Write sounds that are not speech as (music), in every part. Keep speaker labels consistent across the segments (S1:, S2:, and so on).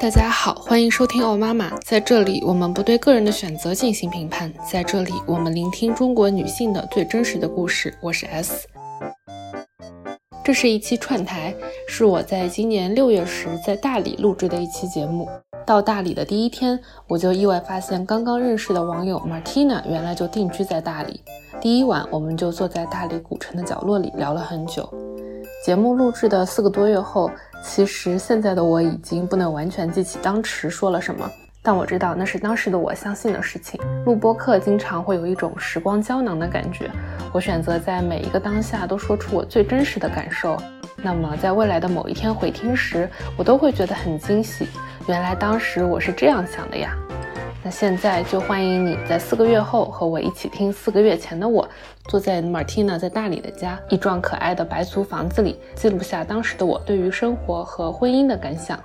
S1: 大家好，欢迎收听哦妈妈。在这里，我们不对个人的选择进行评判。在这里，我们聆听中国女性的最真实的故事。我是 S。这是一期串台，是我在今年六月时在大理录制的一期节目。到大理的第一天，我就意外发现刚刚认识的网友 Martina 原来就定居在大理。第一晚，我们就坐在大理古城的角落里聊了很久。节目录制的四个多月后。其实现在的我已经不能完全记起当时说了什么，但我知道那是当时的我相信的事情。录播课经常会有一种时光胶囊的感觉，我选择在每一个当下都说出我最真实的感受。那么在未来的某一天回听时，我都会觉得很惊喜。原来当时我是这样想的呀。那现在就欢迎你在四个月后和我一起听四个月前的我，坐在 Martina 在大理的家一幢可爱的白族房子里，记录下当时的我对于生活和婚姻的感想。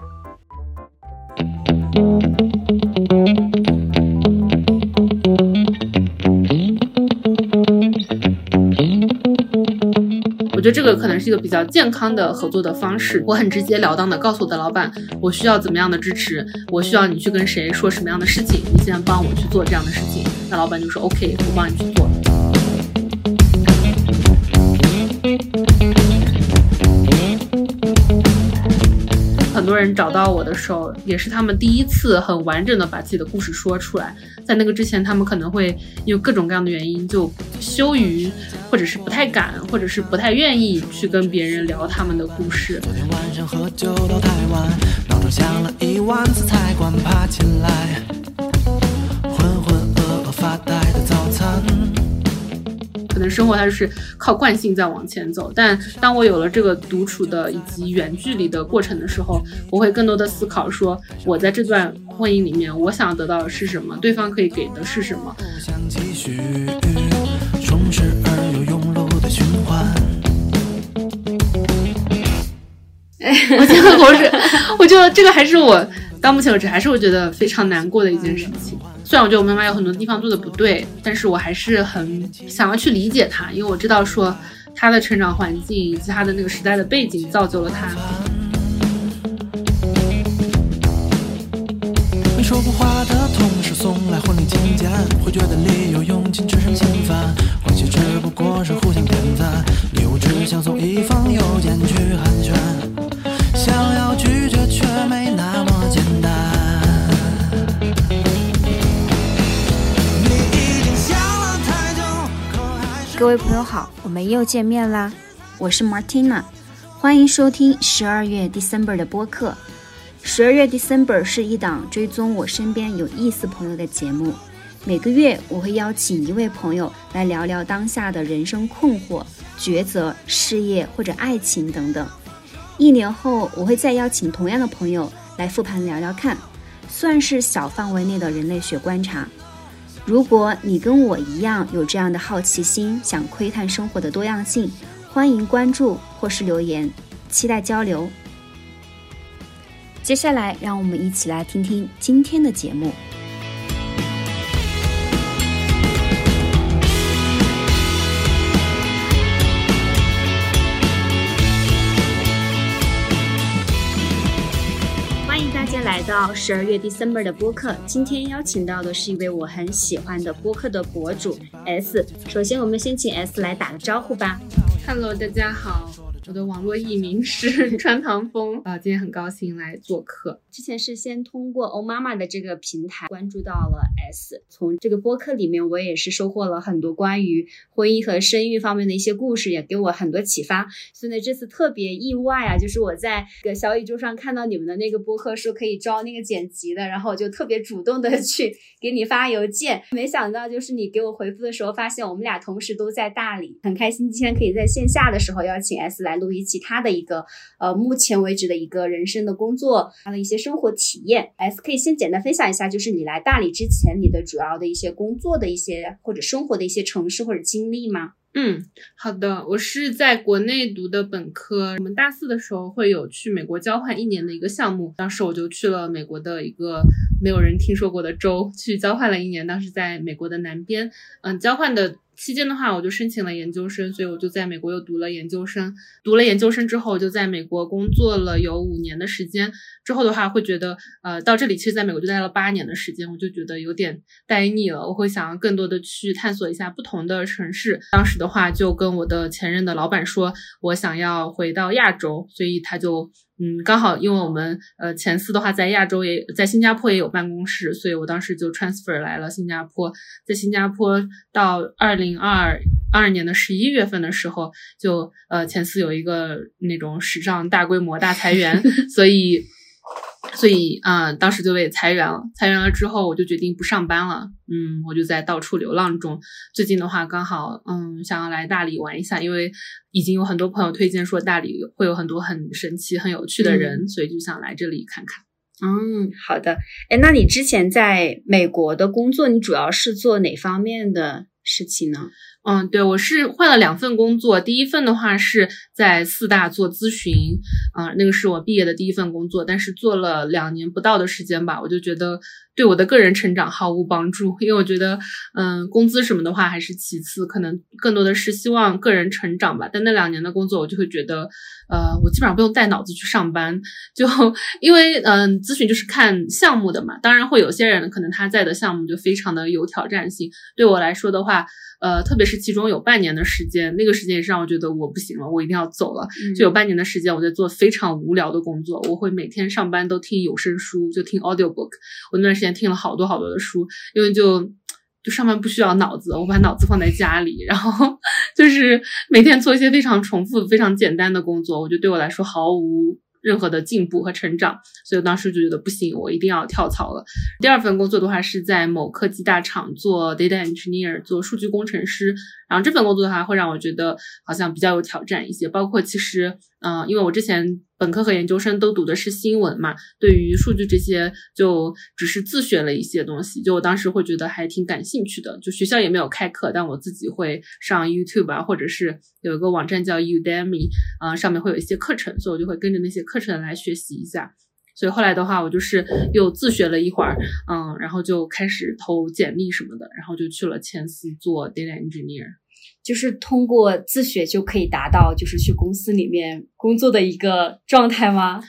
S1: 觉得这个可能是一个比较健康的合作的方式。我很直截了当的告诉我的老板，我需要怎么样的支持，我需要你去跟谁说什么样的事情，你现在帮我去做这样的事情。那老板就说 OK，我帮你去做。很多人找到我的时候，也是他们第一次很完整的把自己的故事说出来。在那个之前，他们可能会因为各种各样的原因就羞于，或者是不太敢，或者是不太愿意去跟别人聊他们的故事。昨天晚上喝酒到太晚，闹钟响了一万次才关爬起来，浑浑噩噩发呆。可能生活它就是靠惯性在往前走，但当我有了这个独处的以及远距离的过程的时候，我会更多的思考说，我在这段婚姻里面，我想得到的是什么，对方可以给的是什么。哎，(laughs) 我觉得我是，我觉得这个还是我到目前为止还是我觉得非常难过的一件事情。虽然我觉得我妈妈有很多地方做的不对，但是我还是很想要去理解她，因为我知道说她的成长环境以及她的那个时代的背景造就了她。没说过话的同事送来婚礼请柬，会觉得礼有用尽只剩心烦，关系只不过是互相点赞，礼物只想送一封邮件
S2: 各位朋友好，我们又见面啦！我是 Martina，欢迎收听十二月 December 的播客。十二月 December 是一档追踪我身边有意思朋友的节目。每个月我会邀请一位朋友来聊聊当下的人生困惑、抉择、事业或者爱情等等。一年后我会再邀请同样的朋友来复盘聊聊看，算是小范围内的人类学观察。如果你跟我一样有这样的好奇心，想窥探生活的多样性，欢迎关注或是留言，期待交流。接下来，让我们一起来听听今天的节目。来到十二月 December 的播客，今天邀请到的是一位我很喜欢的播客的博主 S。首先，我们先请 S 来打个招呼吧。
S1: Hello，大家好。我的网络艺名是 (laughs) 川唐风啊，今天很高兴来做客。
S2: 之前是先通过欧妈妈的这个平台关注到了 S，从这个播客里面我也是收获了很多关于婚姻和生育方面的一些故事，也给我很多启发。所以呢，这次特别意外啊，就是我在个小宇宙上看到你们的那个播客说可以招那个剪辑的，然后我就特别主动的 (laughs) 去给你发邮件，没想到就是你给我回复的时候，发现我们俩同时都在大理，很开心今天可以在线下的时候邀请 S 来。录一期他的一个呃，目前为止的一个人生的工作，他的一些生活体验。S 可以先简单分享一下，就是你来大理之前，你的主要的一些工作的一些或者生活的一些城市或者经历吗？
S1: 嗯，好的，我是在国内读的本科，我们大四的时候会有去美国交换一年的一个项目，当时我就去了美国的一个没有人听说过的州去交换了一年，当时在美国的南边，嗯，交换的。期间的话，我就申请了研究生，所以我就在美国又读了研究生。读了研究生之后，就在美国工作了有五年的时间。之后的话，会觉得呃，到这里其实在美国就待了八年的时间，我就觉得有点待腻了。我会想要更多的去探索一下不同的城市。当时的话，就跟我的前任的老板说，我想要回到亚洲，所以他就。嗯，刚好因为我们呃前四的话在亚洲也在新加坡也有办公室，所以我当时就 transfer 来了新加坡。在新加坡到二零二二年的十一月份的时候，就呃前四有一个那种史上大规模大裁员，(laughs) 所以。所以，嗯，当时就被裁员了。裁员了之后，我就决定不上班了。嗯，我就在到处流浪中。最近的话，刚好，嗯，想要来大理玩一下，因为已经有很多朋友推荐说大理会有很多很神奇、很有趣的人，所以就想来这里看看。
S2: 嗯，好的。哎，那你之前在美国的工作，你主要是做哪方面的事情呢？
S1: 嗯，对，我是换了两份工作。第一份的话是在四大做咨询，啊，那个是我毕业的第一份工作，但是做了两年不到的时间吧，我就觉得对我的个人成长毫无帮助。因为我觉得，嗯，工资什么的话还是其次，可能更多的是希望个人成长吧。但那两年的工作，我就会觉得，呃，我基本上不用带脑子去上班，就因为，嗯，咨询就是看项目的嘛。当然会有些人可能他在的项目就非常的有挑战性，对我来说的话。呃，特别是其中有半年的时间，那个时间也是让我觉得我不行了，我一定要走了。就有半年的时间，我在做非常无聊的工作，我会每天上班都听有声书，就听 audio book。我那段时间听了好多好多的书，因为就就上班不需要脑子，我把脑子放在家里，然后就是每天做一些非常重复、非常简单的工作，我觉得对我来说毫无。任何的进步和成长，所以当时就觉得不行，我一定要跳槽了。第二份工作的话是在某科技大厂做 data engineer，做数据工程师。然后这份工作的话，会让我觉得好像比较有挑战一些。包括其实，嗯，因为我之前本科和研究生都读的是新闻嘛，对于数据这些就只是自学了一些东西。就我当时会觉得还挺感兴趣的。就学校也没有开课，但我自己会上 YouTube 啊，或者是有一个网站叫 Udemy，啊，上面会有一些课程，所以我就会跟着那些课程来学习一下。所以后来的话，我就是又自学了一会儿，嗯，然后就开始投简历什么的，然后就去了前司做 data engineer。
S2: 就是通过自学就可以达到就是去公司里面工作的一个状态吗？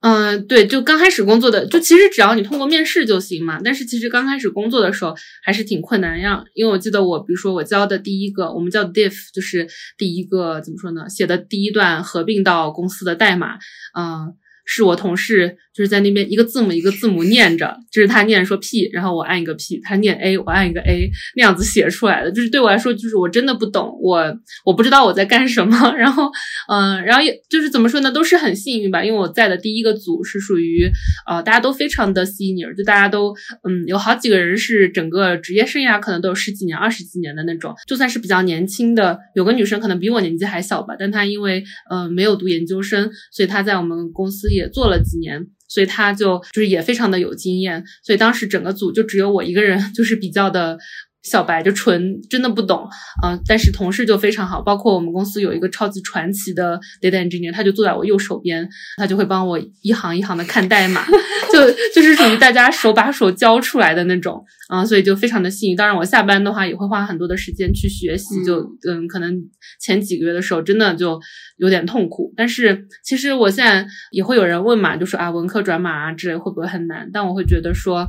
S1: 嗯，对，就刚开始工作的，就其实只要你通过面试就行嘛。但是其实刚开始工作的时候还是挺困难，呀因为我记得我，比如说我教的第一个，我们叫 diff，就是第一个怎么说呢？写的第一段合并到公司的代码，嗯。是我同事就是在那边一个字母一个字母念着，就是他念说 P，然后我按一个 P，他念 A，我按一个 A，那样子写出来的。就是对我来说，就是我真的不懂，我我不知道我在干什么。(laughs) 然后，嗯，然后也就是怎么说呢，都是很幸运吧，因为我在的第一个组是属于呃大家都非常的 senior，就大家都嗯有好几个人是整个职业生涯可能都有十几年、二十几年的那种。就算是比较年轻的，有个女生可能比我年纪还小吧，但她因为嗯没有读研究生，所以她在我们公司也。也做了几年，所以他就就是也非常的有经验，所以当时整个组就只有我一个人，就是比较的。小白就纯真的不懂，嗯，但是同事就非常好，包括我们公司有一个超级传奇的 data engineer，他就坐在我右手边，他就会帮我一行一行的看代码，(laughs) 就就是属于大家手把手教出来的那种，嗯，所以就非常的幸运。当然，我下班的话也会花很多的时间去学习，就嗯，可能前几个月的时候真的就有点痛苦。但是其实我现在也会有人问嘛，就说啊，文科转码啊之类会不会很难？但我会觉得说。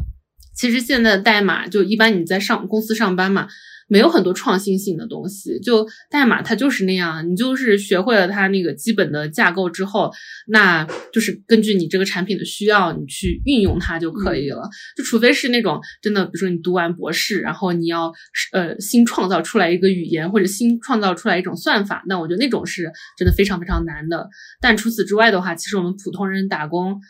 S1: 其实现在的代码就一般你在上公司上班嘛，没有很多创新性的东西。就代码它就是那样，你就是学会了它那个基本的架构之后，那就是根据你这个产品的需要，你去运用它就可以了。就除非是那种真的，比如说你读完博士，然后你要呃新创造出来一个语言或者新创造出来一种算法，那我觉得那种是真的非常非常难的。但除此之外的话，其实我们普通人打工。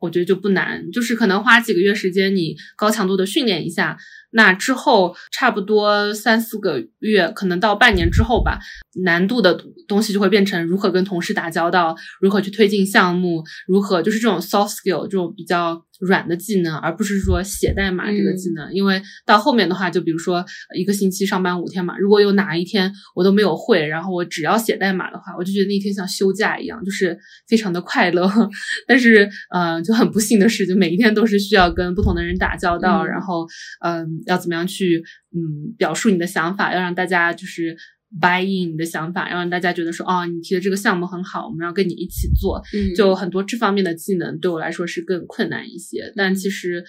S1: 我觉得就不难，就是可能花几个月时间，你高强度的训练一下。那之后差不多三四个月，可能到半年之后吧，难度的东西就会变成如何跟同事打交道，如何去推进项目，如何就是这种 soft skill 这种比较软的技能，而不是说写代码这个技能。因为到后面的话，就比如说一个星期上班五天嘛，如果有哪一天我都没有会，然后我只要写代码的话，我就觉得那天像休假一样，就是非常的快乐。(laughs) 但是，呃，就很不幸的是，就每一天都是需要跟不同的人打交道，然后，嗯。要怎么样去嗯表述你的想法，要让大家就是 buy in 你的想法，要让大家觉得说哦，你提的这个项目很好，我们要跟你一起做。
S2: 嗯，
S1: 就很多这方面的技能对我来说是更困难一些，但其实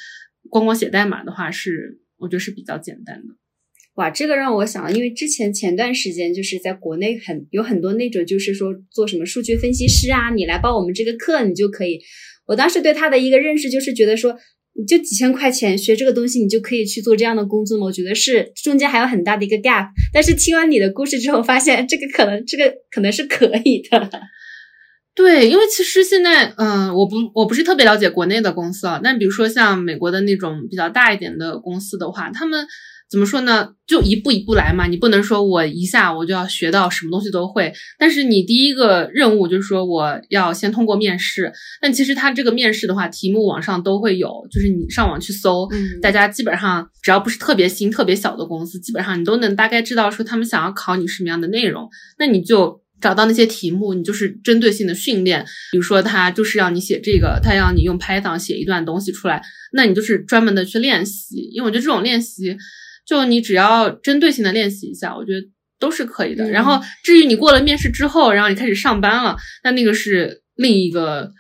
S1: 光光写代码的话是我觉得是比较简单的。
S2: 哇，这个让我想到，因为之前前段时间就是在国内很有很多那种，就是说做什么数据分析师啊，你来报我们这个课，你就可以。我当时对他的一个认识就是觉得说，你就几千块钱学这个东西，你就可以去做这样的工作吗？我觉得是中间还有很大的一个 gap。但是听完你的故事之后，发现这个可能这个可能是可以的。(laughs)
S1: 对，因为其实现在，嗯，我不我不是特别了解国内的公司啊，但比如说像美国的那种比较大一点的公司的话，他们。怎么说呢？就一步一步来嘛，你不能说我一下我就要学到什么东西都会。但是你第一个任务就是说我要先通过面试。但其实他这个面试的话，题目网上都会有，就是你上网去搜，大家基本上只要不是特别新、特别小的公司，基本上你都能大概知道说他们想要考你什么样的内容。那你就找到那些题目，你就是针对性的训练。比如说他就是要你写这个，他要你用 Python 写一段东西出来，那你就是专门的去练习。因为我觉得这种练习。就你只要针对性的练习一下，我觉得都是可以的。然后至于你过了面试之后，然后你开始上班了，那那个是另一个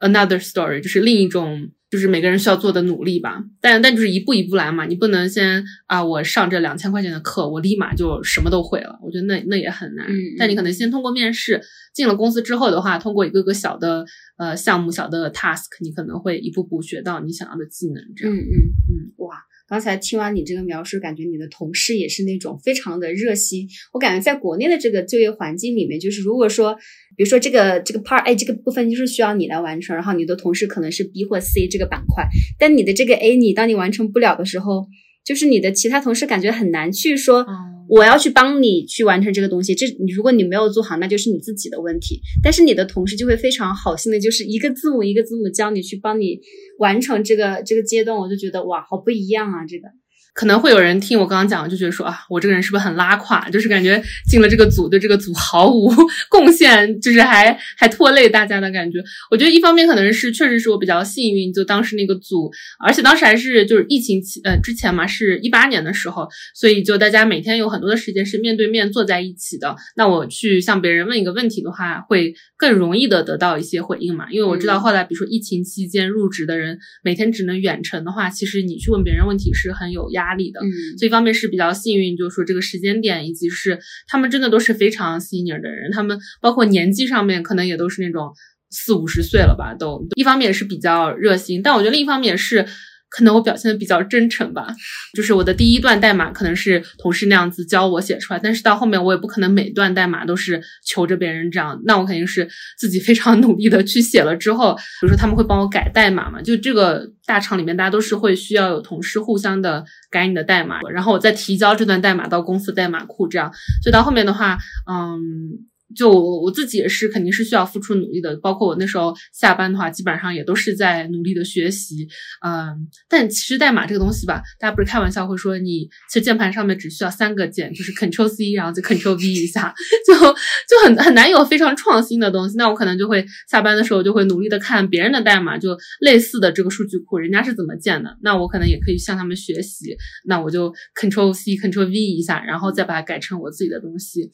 S1: another story，就是另一种就是每个人需要做的努力吧。但但就是一步一步来嘛，你不能先啊我上这两千块钱的课，我立马就什么都会了。我觉得那那也很难。但你可能先通过面试进了公司之后的话，通过一个个小的呃项目、小的 task，你可能会一步步学到你想要的技能。这样，
S2: 嗯嗯嗯，哇。刚才听完你这个描述，感觉你的同事也是那种非常的热心。我感觉在国内的这个就业环境里面，就是如果说，比如说这个这个 part A 这个部分就是需要你来完成，然后你的同事可能是 B 或 C 这个板块，但你的这个 A 你当你完成不了的时候，就是你的其他同事感觉很难去说。我要去帮你去完成这个东西，这如果你没有做好，那就是你自己的问题。但是你的同事就会非常好心的，就是一个字母一个字母教你去帮你完成这个这个阶段，我就觉得哇，好不一样啊，这个。
S1: 可能会有人听我刚刚讲，就觉得说啊，我这个人是不是很拉胯？就是感觉进了这个组，对这个组毫无 (laughs) 贡献，就是还还拖累大家的感觉。我觉得一方面可能是确实是我比较幸运，就当时那个组，而且当时还是就是疫情期呃之前嘛，是一八年的时候，所以就大家每天有很多的时间是面对面坐在一起的。那我去向别人问一个问题的话，会更容易的得到一些回应嘛？因为我知道后来比如说疫情期间入职的人，每天只能远程的话，其实你去问别人问题是很有压。压力的，
S2: 嗯，
S1: 所以一方面是比较幸运，就是说这个时间点，以及是他们真的都是非常 senior 的人，他们包括年纪上面可能也都是那种四五十岁了吧，都一方面也是比较热心，但我觉得另一方面也是。可能我表现的比较真诚吧，就是我的第一段代码可能是同事那样子教我写出来，但是到后面我也不可能每段代码都是求着别人这样，那我肯定是自己非常努力的去写了之后，比如说他们会帮我改代码嘛，就这个大厂里面大家都是会需要有同事互相的改你的代码，然后我再提交这段代码到公司代码库这样，所以到后面的话，嗯。就我我自己也是，肯定是需要付出努力的。包括我那时候下班的话，基本上也都是在努力的学习。嗯，但其实代码这个东西吧，大家不是开玩笑会说，你其实键盘上面只需要三个键，就是 Control C，然后就 Control V 一下，(laughs) 就就很很难有非常创新的东西。那我可能就会下班的时候就会努力的看别人的代码，就类似的这个数据库，人家是怎么建的，那我可能也可以向他们学习。那我就 Control C Control V 一下，然后再把它改成我自己的东西。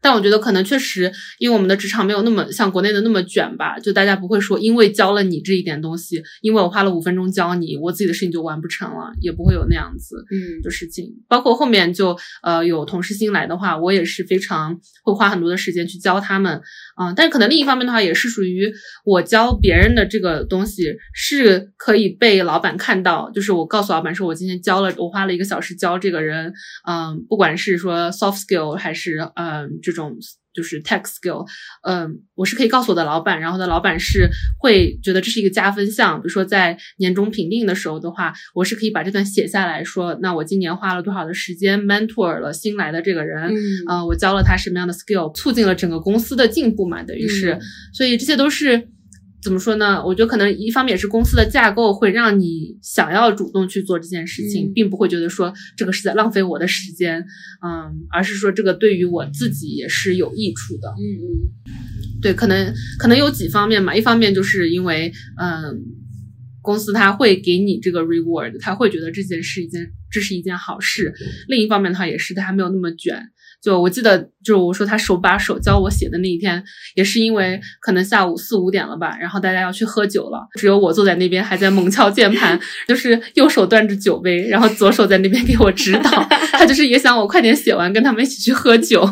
S1: 但我觉得可能确实，因为我们的职场没有那么像国内的那么卷吧，就大家不会说因为教了你这一点东西，因为我花了五分钟教你，我自己的事情就完不成了，也不会有那样子
S2: 嗯
S1: 的事情。包括后面就呃有同事新来的话，我也是非常会花很多的时间去教他们，嗯，但是可能另一方面的话，也是属于我教别人的这个东西是可以被老板看到，就是我告诉老板说我今天教了，我花了一个小时教这个人，嗯，不管是说 soft skill 还是嗯。这种就是 tech skill，嗯，我是可以告诉我的老板，然后呢，老板是会觉得这是一个加分项。比如说在年终评定的时候的话，我是可以把这段写下来说，那我今年花了多少的时间 mentor 了新来的这个人，嗯，我教了他什么样的 skill，促进了整个公司的进步嘛，等于是，所以这些都是。怎么说呢？我觉得可能一方面也是公司的架构会让你想要主动去做这件事情，并不会觉得说这个是在浪费我的时间，嗯，而是说这个对于我自己也是有益处的。
S2: 嗯嗯，
S1: 对，可能可能有几方面嘛，一方面就是因为，嗯，公司他会给你这个 reward，他会觉得这件事一件这是一件好事。另一方面的话，也是他还没有那么卷。就我记得，就是我说他手把手教我写的那一天，也是因为可能下午四五点了吧，然后大家要去喝酒了，只有我坐在那边还在猛敲键盘，就是右手端着酒杯，然后左手在那边给我指导。(laughs) 他就是也想我快点写完，跟他们一起去喝酒。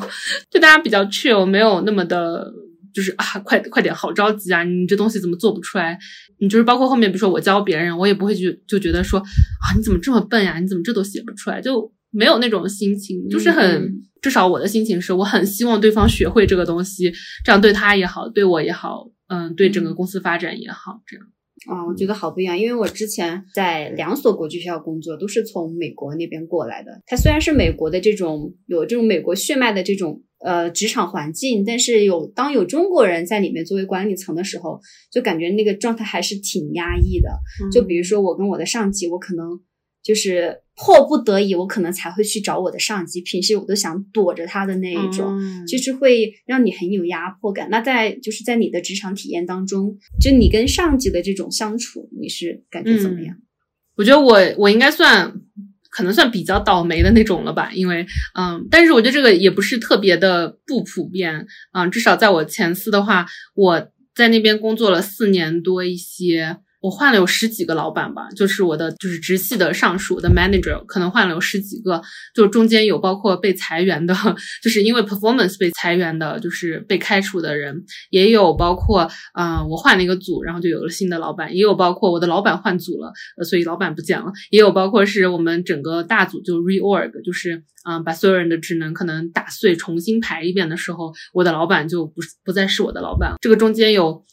S1: 就大家比较 chill，没有那么的，就是啊，快快点，好着急啊！你这东西怎么做不出来？你就是包括后面，比如说我教别人，我也不会就就觉得说啊，你怎么这么笨呀？你怎么这都写不出来？就没有那种心情，就是很。至少我的心情是，我很希望对方学会这个东西，这样对他也好，对我也好，嗯，对整个公司发展也好，这样。
S2: 啊，我觉得好不一样，因为我之前在两所国际学校工作，都是从美国那边过来的。它虽然是美国的这种有这种美国血脉的这种呃职场环境，但是有当有中国人在里面作为管理层的时候，就感觉那个状态还是挺压抑的。就比如说我跟我的上级，我可能。就是迫不得已，我可能才会去找我的上级。平时我都想躲着他的那一种，就是会让你很有压迫感。那在就是在你的职场体验当中，就你跟上级的这种相处，你是感觉怎么样？
S1: 我觉得我我应该算可能算比较倒霉的那种了吧，因为嗯，但是我觉得这个也不是特别的不普遍嗯，至少在我前司的话，我在那边工作了四年多一些。我换了有十几个老板吧，就是我的就是直系的上属的 manager，可能换了有十几个，就中间有包括被裁员的，就是因为 performance 被裁员的，就是被开除的人，也有包括嗯我换了一个组，然后就有了新的老板，也有包括我的老板换组了，所以老板不见了，也有包括是我们整个大组就 reorg，就是嗯把所有人的职能可能打碎重新排一遍的时候，我的老板就不是不再是我的老板，这个中间有。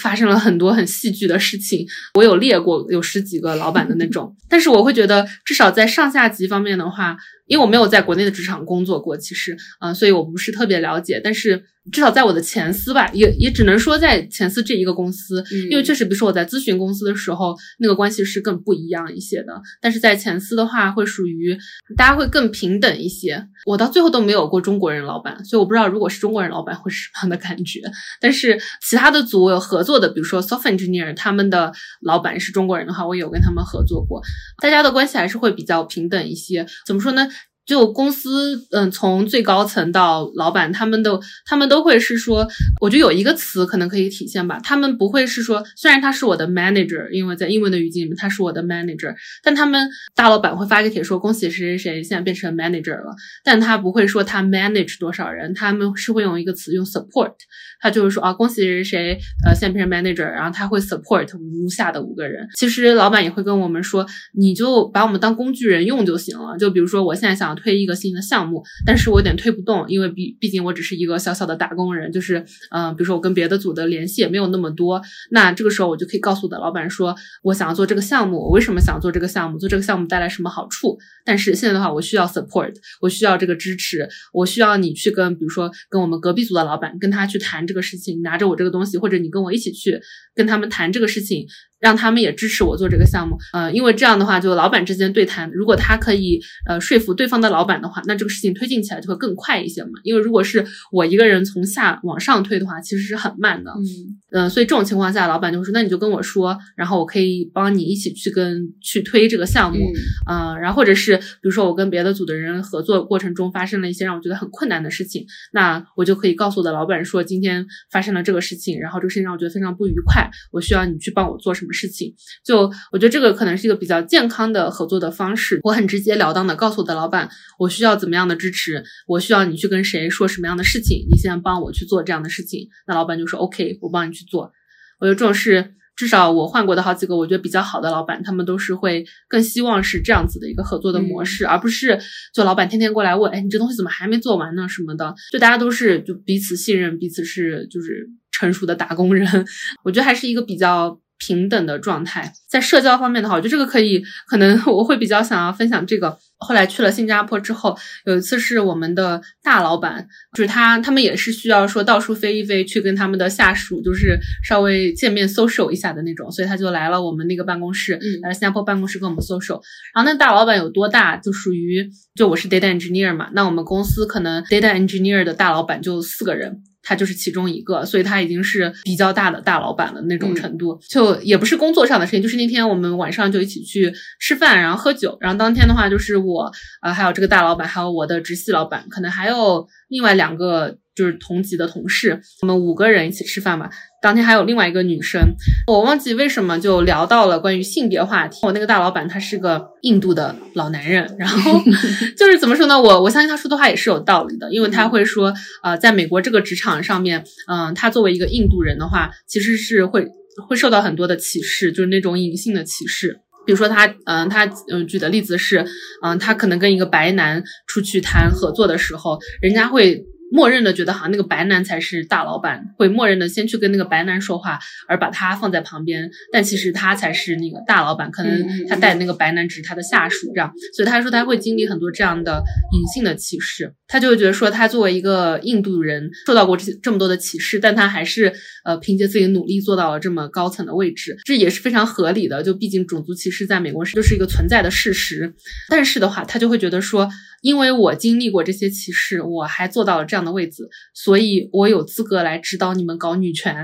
S1: 发生了很多很戏剧的事情，我有列过有十几个老板的那种，但是我会觉得至少在上下级方面的话，因为我没有在国内的职场工作过，其实啊，所以我不是特别了解，但是。至少在我的前司吧，也也只能说在前司这一个公司，因为确实，比如说我在咨询公司的时候，那个关系是更不一样一些的。但是在前司的话，会属于大家会更平等一些。我到最后都没有过中国人老板，所以我不知道如果是中国人老板会是什么样的感觉。但是其他的组我有合作的，比如说 software engineer，他们的老板是中国人的话，我有跟他们合作过，大家的关系还是会比较平等一些。怎么说呢？就公司，嗯，从最高层到老板，他们都他们都会是说，我觉得有一个词可能可以体现吧，他们不会是说，虽然他是我的 manager，因为在英文的语境里面他是我的 manager，但他们大老板会发个帖说，恭喜谁谁谁现在变成 manager 了，但他不会说他 manage 多少人，他们是会用一个词用 support，他就是说啊，恭喜谁谁谁，呃，现在变成 manager，然后他会 support 如下的五个人。其实老板也会跟我们说，你就把我们当工具人用就行了，就比如说我现在想。推一个新的项目，但是我有点推不动，因为毕毕竟我只是一个小小的打工人，就是嗯，比如说我跟别的组的联系也没有那么多，那这个时候我就可以告诉我的老板说，我想要做这个项目，我为什么想做这个项目，做这个项目带来什么好处？但是现在的话，我需要 support，我需要这个支持，我需要你去跟，比如说跟我们隔壁组的老板跟他去谈这个事情，拿着我这个东西，或者你跟我一起去跟他们谈这个事情。让他们也支持我做这个项目，呃，因为这样的话，就老板之间对谈，如果他可以呃说服对方的老板的话，那这个事情推进起来就会更快一些嘛。因为如果是我一个人从下往上推的话，其实是很慢的。嗯嗯，所以这种情况下，老板就会说，那你就跟我说，然后我可以帮你一起去跟去推这个项目，嗯，然后或者是比如说我跟别的组的人合作过程中发生了一些让我觉得很困难的事情，那我就可以告诉我的老板说，今天发生了这个事情，然后这个事情让我觉得非常不愉快，我需要你去帮我做什么。事情就我觉得这个可能是一个比较健康的合作的方式。我很直截了当的告诉我的老板，我需要怎么样的支持，我需要你去跟谁说什么样的事情，你现在帮我去做这样的事情。那老板就说 OK，我帮你去做。我觉得这种事，至少我换过的好几个，我觉得比较好的老板，他们都是会更希望是这样子的一个合作的模式，而不是就老板天天过来问，哎，你这东西怎么还没做完呢什么的。就大家都是就彼此信任，彼此是就是成熟的打工人。(laughs) 我觉得还是一个比较。平等的状态，在社交方面的话，我觉得这个可以，可能 (laughs) 我会比较想要分享这个。后来去了新加坡之后，有一次是我们的大老板，就是他，他们也是需要说到处飞一飞，去跟他们的下属，就是稍微见面 social 一下的那种，所以他就来了我们那个办公室，来新加坡办公室跟我们 social。然后那大老板有多大，就属于就我是 data engineer 嘛，那我们公司可能 data engineer 的大老板就四个人。他就是其中一个，所以他已经是比较大的大老板的那种程度。就也不是工作上的事情，就是那天我们晚上就一起去吃饭，然后喝酒，然后当天的话就是我呃还有这个大老板，还有我的直系老板，可能还有另外两个就是同级的同事，我们五个人一起吃饭嘛。当天还有另外一个女生，我忘记为什么就聊到了关于性别话题。我那个大老板他是个印度的老男人，然后 (laughs) 就是怎么说呢？我我相信他说的话也是有道理的，因为他会说，呃，在美国这个职场上面，嗯，他作为一个印度人的话，其实是会会受到很多的歧视，就是那种隐性的歧视。比如说他，嗯，他嗯举的例子是，嗯，他可能跟一个白男出去谈合作的时候，人家会。默认的觉得好像那个白男才是大老板，会默认的先去跟那个白男说话，而把他放在旁边。但其实他才是那个大老板，可能他带的那个白男只是他的下属，这样。所以他说他会经历很多这样的隐性的歧视。他就会觉得说，他作为一个印度人，受到过这些这么多的歧视，但他还是呃凭借自己的努力做到了这么高层的位置，这也是非常合理的。就毕竟种族歧视在美国是就是一个存在的事实。但是的话，他就会觉得说。因为我经历过这些歧视，我还做到了这样的位置，所以我有资格来指导你们搞女权。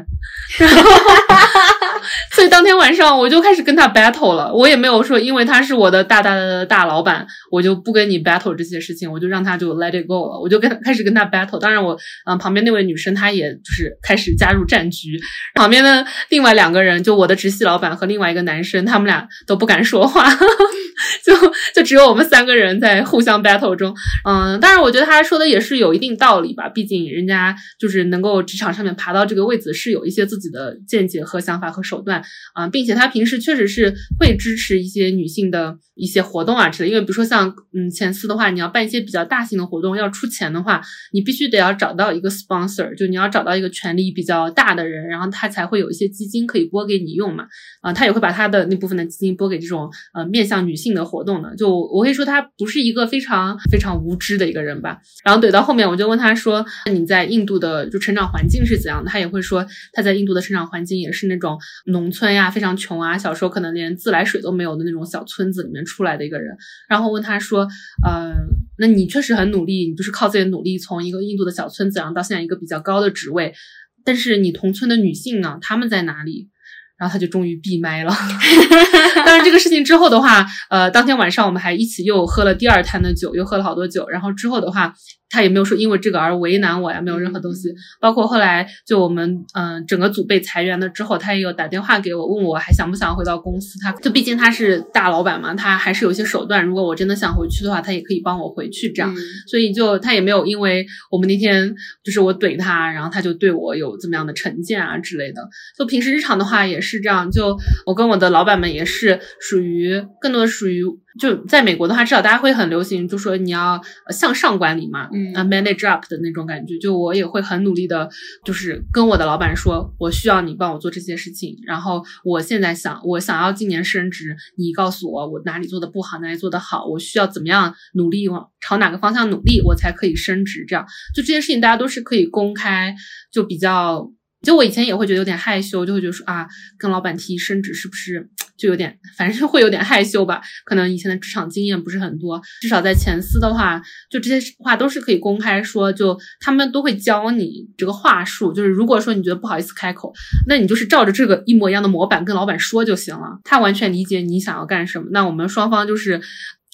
S1: 然后，(laughs) 所以当天晚上我就开始跟他 battle 了。我也没有说，因为他是我的大大的大老板，我就不跟你 battle 这些事情，我就让他就 let it go 了。我就跟他开始跟他 battle。当然，我嗯旁边那位女生她也就是开始加入战局。旁边的另外两个人，就我的直系老板和另外一个男生，他们俩都不敢说话，(laughs) 就就只有我们三个人在互相 battle。中，嗯，当然，我觉得他说的也是有一定道理吧。毕竟人家就是能够职场上面爬到这个位子，是有一些自己的见解和想法和手段啊，并且他平时确实是会支持一些女性的一些活动啊之类。因为比如说像嗯前司的话，你要办一些比较大型的活动，要出钱的话，你必须得要找到一个 sponsor，就你要找到一个权力比较大的人，然后他才会有一些基金可以拨给你用嘛。啊，他也会把他的那部分的基金拨给这种呃面向女性的活动的。就我可以说，他不是一个非常。非常无知的一个人吧，然后怼到后面，我就问他说：“你在印度的就成长环境是怎样的？”他也会说他在印度的成长环境也是那种农村呀，非常穷啊，小时候可能连自来水都没有的那种小村子里面出来的一个人。然后问他说：“呃，那你确实很努力，你就是靠自己的努力从一个印度的小村子，然后到现在一个比较高的职位，但是你同村的女性呢，她们在哪里？”然后他就终于闭麦了。(laughs) 当然，这个事情之后的话，呃，当天晚上我们还一起又喝了第二摊的酒，又喝了好多酒。然后之后的话。他也没有说因为这个而为难我呀，没有任何东西。包括后来就我们嗯整个组被裁员了之后，他也有打电话给我，问我还想不想回到公司。他就毕竟他是大老板嘛，他还是有一些手段。如果我真的想回去的话，他也可以帮我回去这样。所以就他也没有因为我们那天就是我怼他，然后他就对我有怎么样的成见啊之类的。就平时日常的话也是这样。就我跟我的老板们也是属于更多的属于。就在美国的话，至少大家会很流行，就说你要向上管理嘛，嗯啊，manage up 的那种感觉。就我也会很努力的，就是跟我的老板说，我需要你帮我做这些事情。然后我现在想，我想要今年升职，你告诉我我哪里做的不好，哪里做的好，我需要怎么样努力往朝哪个方向努力，我才可以升职。这样，就这件事情大家都是可以公开，就比较。就我以前也会觉得有点害羞，就会觉得说啊，跟老板提升职是不是就有点，反正会有点害羞吧？可能以前的职场经验不是很多，至少在前司的话，就这些话都是可以公开说，就他们都会教你这个话术。就是如果说你觉得不好意思开口，那你就是照着这个一模一样的模板跟老板说就行了，他完全理解你想要干什么。那我们双方就是。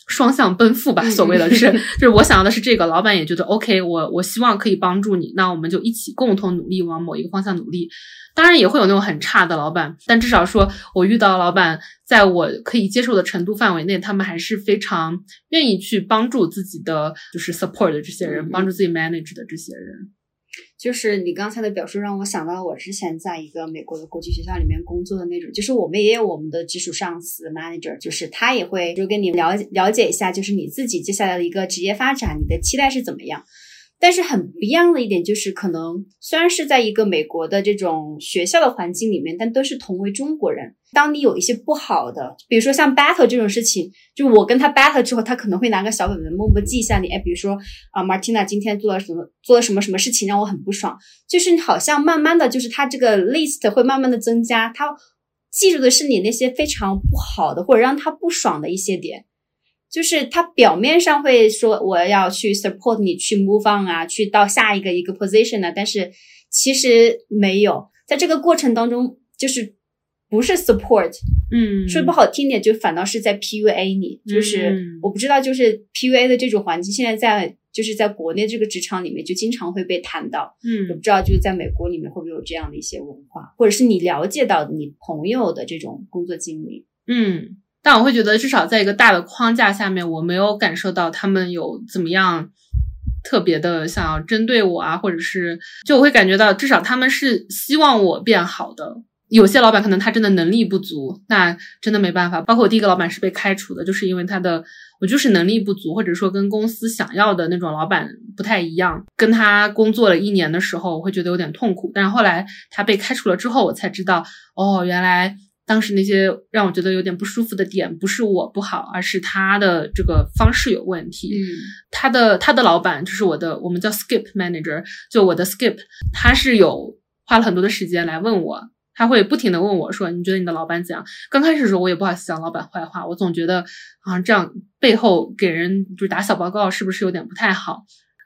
S1: 双向奔赴吧，所谓的就是就是我想要的是这个，老板也觉得 OK，我我希望可以帮助你，那我们就一起共同努力往某一个方向努力。当然也会有那种很差的老板，但至少说我遇到老板，在我可以接受的程度范围内，他们还是非常愿意去帮助自己的，就是 support 的这些人，帮助自己 manage 的这些人。
S2: 就是你刚才的表述让我想到了我之前在一个美国的国际学校里面工作的那种，就是我们也有我们的直属上司 manager，就是他也会就跟你了了解一下，就是你自己接下来的一个职业发展，你的期待是怎么样。但是很不一样的一点就是，可能虽然是在一个美国的这种学校的环境里面，但都是同为中国人。当你有一些不好的，比如说像 battle 这种事情，就我跟他 battle 之后，他可能会拿个小本本默默记一下你。哎，比如说啊，Martina 今天做了什么，做了什么什么事情让我很不爽，就是好像慢慢的就是他这个 list 会慢慢的增加，他记住的是你那些非常不好的或者让他不爽的一些点。就是他表面上会说我要去 support 你去 move on 啊，去到下一个一个 position 呢，但是其实没有，在这个过程当中，就是不是 support，
S1: 嗯，
S2: 说不好听点，就反倒是在 PUA 你。就是我不知道，就是 PUA 的这种环境，现在在就是在国内这个职场里面，就经常会被谈到。
S1: 嗯，
S2: 我不知道就是在美国里面会不会有这样的一些文化，或者是你了解到你朋友的这种工作经历。
S1: 嗯，但我会觉得，至少在一个大的框架下面，我没有感受到他们有怎么样。特别的想要针对我啊，或者是就我会感觉到，至少他们是希望我变好的。有些老板可能他真的能力不足，那真的没办法。包括我第一个老板是被开除的，就是因为他的我就是能力不足，或者说跟公司想要的那种老板不太一样。跟他工作了一年的时候，我会觉得有点痛苦。但是后来他被开除了之后，我才知道，哦，原来。当时那些让我觉得有点不舒服的点，不是我不好，而是他的这个方式有问题。
S2: 嗯，
S1: 他的他的老板就是我的，我们叫 skip manager，就我的 skip，他是有花了很多的时间来问我，他会不停的问我说，你觉得你的老板怎样？刚开始的时候我也不好意思讲老板坏话，我总觉得啊这样背后给人就是打小报告是不是有点不太好？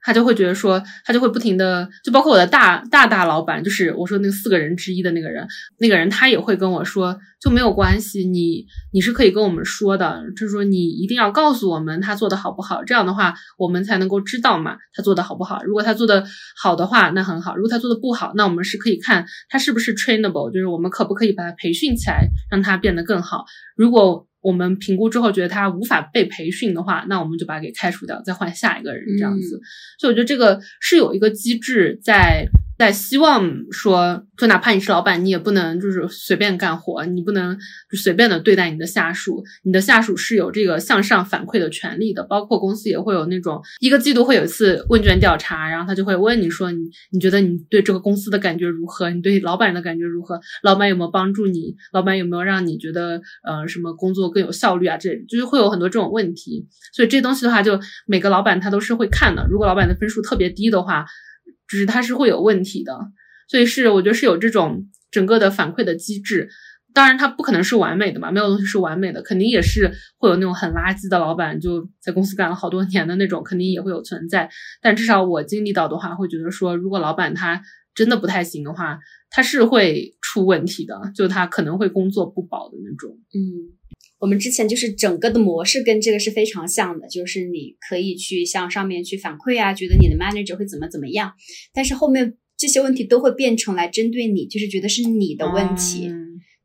S1: 他就会觉得说，他就会不停的，就包括我的大大大老板，就是我说那四个人之一的那个人，那个人他也会跟我说，就没有关系，你你是可以跟我们说的，就是说你一定要告诉我们他做的好不好，这样的话我们才能够知道嘛，他做的好不好。如果他做的好的话，那很好；如果他做的不好，那我们是可以看他是不是 trainable，就是我们可不可以把他培训起来，让他变得更好。如果我们评估之后觉得他无法被培训的话，那我们就把他给开除掉，再换下一个人这样子。所以我觉得这个是有一个机制在。在希望说，就哪怕你是老板，你也不能就是随便干活，你不能就随便的对待你的下属，你的下属是有这个向上反馈的权利的。包括公司也会有那种一个季度会有一次问卷调查，然后他就会问你说，你你觉得你对这个公司的感觉如何？你对老板的感觉如何？老板有没有帮助你？老板有没有让你觉得呃什么工作更有效率啊？这就是会有很多这种问题。所以这东西的话，就每个老板他都是会看的。如果老板的分数特别低的话，就是它是会有问题的，所以是我觉得是有这种整个的反馈的机制。当然，它不可能是完美的嘛，没有东西是完美的，肯定也是会有那种很垃圾的老板，就在公司干了好多年的那种，肯定也会有存在。但至少我经历到的话，会觉得说，如果老板他真的不太行的话，他是会出问题的，就他可能会工作不保的那种。
S2: 嗯。我们之前就是整个的模式跟这个是非常像的，就是你可以去向上面去反馈啊，觉得你的 manager 会怎么怎么样，但是后面这些问题都会变成来针对你，就是觉得是你的问题。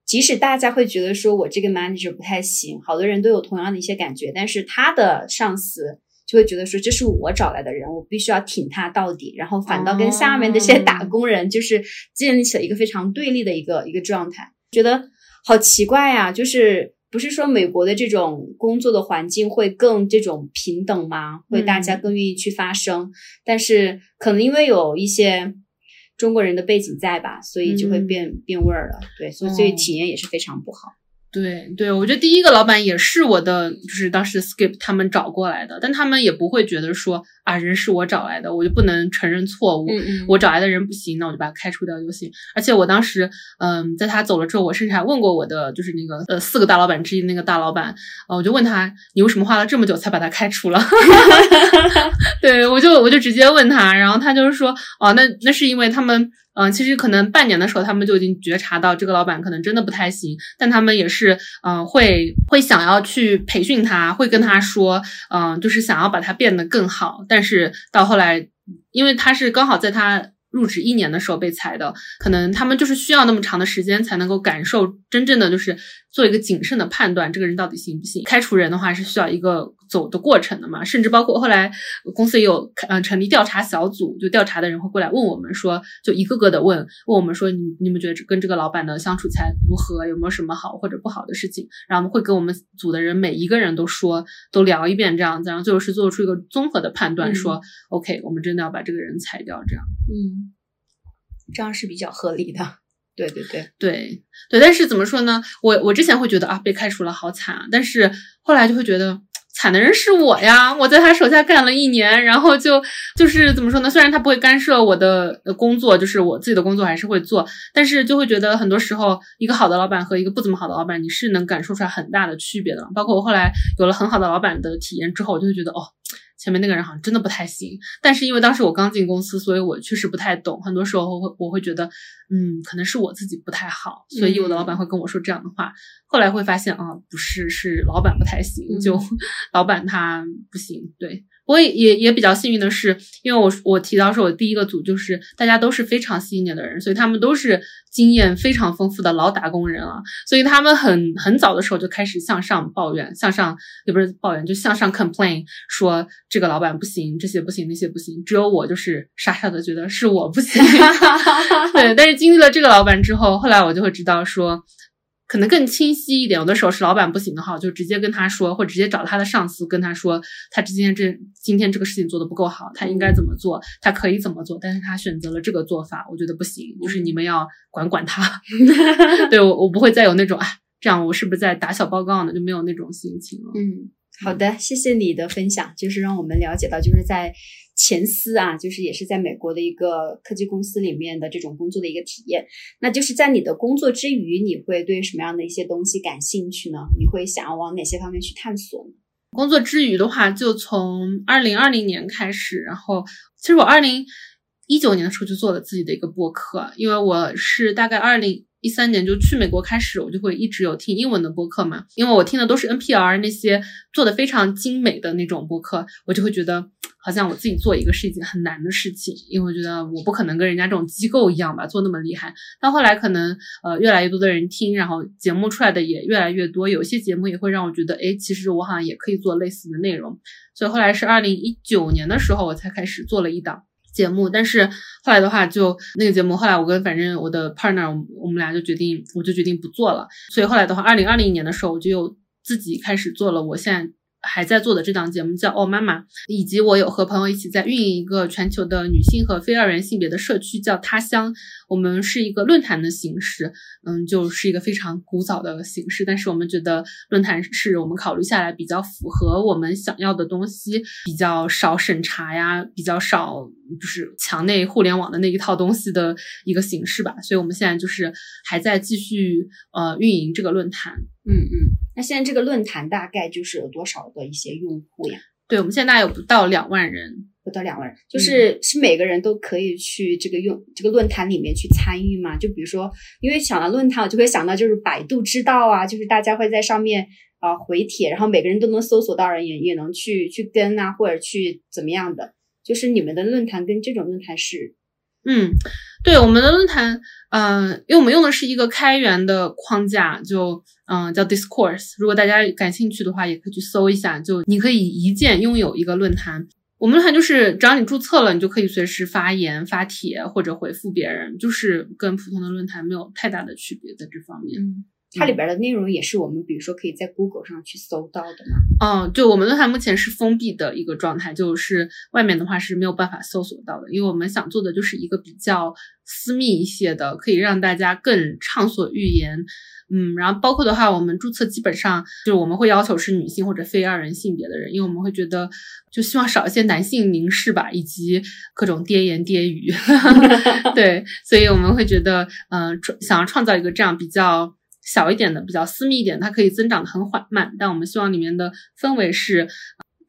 S2: 即使大家会觉得说我这个 manager 不太行，好多人都有同样的一些感觉，但是他的上司就会觉得说这是我找来的人，我必须要挺他到底，然后反倒跟下面的这些打工人就是建立起了一个非常对立的一个一个状态，觉得好奇怪呀，就是。不是说美国的这种工作的环境会更这种平等吗？会大家更愿意去发声？但是可能因为有一些中国人的背景在吧，所以就会变变味儿了。对，所以所以体验也是非常不好。
S1: 对对，我觉得第一个老板也是我的，就是当时 Skip 他们找过来的，但他们也不会觉得说啊，人是我找来的，我就不能承认错误。
S2: 嗯嗯，
S1: 我找来的人不行，那我就把他开除掉就行。而且我当时，嗯，在他走了之后，我甚至还问过我的，就是那个呃四个大老板之一那个大老板，呃，我就问他，你为什么花了这么久才把他开除了？(laughs) 对我就我就直接问他，然后他就是说，哦，那那是因为他们。嗯，其实可能半年的时候，他们就已经觉察到这个老板可能真的不太行，但他们也是，嗯，会会想要去培训他，会跟他说，嗯，就是想要把他变得更好。但是到后来，因为他是刚好在他入职一年的时候被裁的，可能他们就是需要那么长的时间才能够感受真正的就是。做一个谨慎的判断，这个人到底行不行？开除人的话是需要一个走的过程的嘛？甚至包括后来公司也有嗯成立调查小组，就调查的人会过来问我们说，就一个个的问问我们说，你你们觉得跟这个老板的相处起来如何？有没有什么好或者不好的事情？然后会跟我们组的人每一个人都说，都聊一遍这样子，然后最后是做出一个综合的判断，说 OK，我们真的要把这个人裁掉，这样，
S2: 嗯，这样是比较合理的。对对对
S1: 对对，但是怎么说呢？我我之前会觉得啊，被开除了好惨啊，但是后来就会觉得惨的人是我呀，我在他手下干了一年，然后就就是怎么说呢？虽然他不会干涉我的工作，就是我自己的工作还是会做，但是就会觉得很多时候，一个好的老板和一个不怎么好的老板，你是能感受出来很大的区别的。包括我后来有了很好的老板的体验之后，我就会觉得哦。前面那个人好像真的不太行。但是因为当时我刚进公司，所以我确实不太懂，很多时候会我会觉得，嗯，可能是我自己不太好，所以我的老板会跟我说这样的话。后来会发现啊，不是，是老板不太行，就 (laughs) 老板他不行，对。我也也也比较幸运的是，因为我我提到说，我第一个组就是大家都是非常细腻的人，所以他们都是经验非常丰富的老打工人了，所以他们很很早的时候就开始向上抱怨，向上也不是抱怨，就向上 complain 说这个老板不行，这些不行，那些不行。只有我就是傻傻的觉得是我不行，(laughs) 对。但是经历了这个老板之后，后来我就会知道说。可能更清晰一点，有的时候是老板不行的话，就直接跟他说，或直接找他的上司跟他说，他今天这今天这个事情做的不够好，他应该怎么做，他可以怎么做，但是他选择了这个做法，我觉得不行，就是你们要管管他。(laughs) 对我，我不会再有那种啊，这样我是不是在打小报告呢？就没有那种心情了。
S2: 嗯，好的，谢谢你的分享，就是让我们了解到，就是在。前司啊，就是也是在美国的一个科技公司里面的这种工作的一个体验。那就是在你的工作之余，你会对什么样的一些东西感兴趣呢？你会想要往哪些方面去探索？
S1: 工作之余的话，就从二零二零年开始，然后其实我二零一九年的时候就做了自己的一个播客，因为我是大概二零。一三年就去美国开始，我就会一直有听英文的播客嘛，因为我听的都是 NPR 那些做的非常精美的那种播客，我就会觉得好像我自己做一个是一件很难的事情，因为我觉得我不可能跟人家这种机构一样吧，做那么厉害。到后来可能呃越来越多的人听，然后节目出来的也越来越多，有些节目也会让我觉得，哎，其实我好像也可以做类似的内容。所以后来是二零一九年的时候，我才开始做了一档。节目，但是后来的话，就那个节目，后来我跟反正我的 partner，我们俩就决定，我就决定不做了。所以后来的话，二零二零年的时候，我就又自己开始做了。我现在。还在做的这档节目叫《哦妈妈》，以及我有和朋友一起在运营一个全球的女性和非二元性别的社区，叫他乡。我们是一个论坛的形式，嗯，就是一个非常古早的形式。但是我们觉得论坛是我们考虑下来比较符合我们想要的东西，比较少审查呀，比较少就是墙内互联网的那一套东西的一个形式吧。所以我们现在就是还在继续呃运营这个论坛。
S2: 嗯嗯。那现在这个论坛大概就是有多少的一些用户呀？
S1: 对，我们现在有不到两万人，
S2: 不到两万人，就是是每个人都可以去这个用这个论坛里面去参与嘛？就比如说，因为想到论坛，我就会想到就是百度知道啊，就是大家会在上面啊回帖，然后每个人都能搜索到人，也也能去去跟啊，或者去怎么样的？就是你们的论坛跟这种论坛是？
S1: 嗯，对，我们的论坛，嗯，因为我们用的是一个开源的框架，就嗯叫 Discourse。如果大家感兴趣的话，也可以去搜一下。就你可以一键拥有一个论坛。我们论坛就是只要你注册了，你就可以随时发言、发帖或者回复别人，就是跟普通的论坛没有太大的区别在这方面。
S2: 它里边的内容也是我们，比如说可以在 Google 上去搜到的嘛？
S1: 嗯，就我们论坛目前是封闭的一个状态，就是外面的话是没有办法搜索到的，因为我们想做的就是一个比较私密一些的，可以让大家更畅所欲言。嗯，然后包括的话，我们注册基本上就是我们会要求是女性或者非二人性别的人，因为我们会觉得就希望少一些男性凝视吧，以及各种跌言跌语。(laughs) 对，所以我们会觉得，嗯，想要创造一个这样比较。小一点的，比较私密一点，它可以增长的很缓慢，但我们希望里面的氛围是，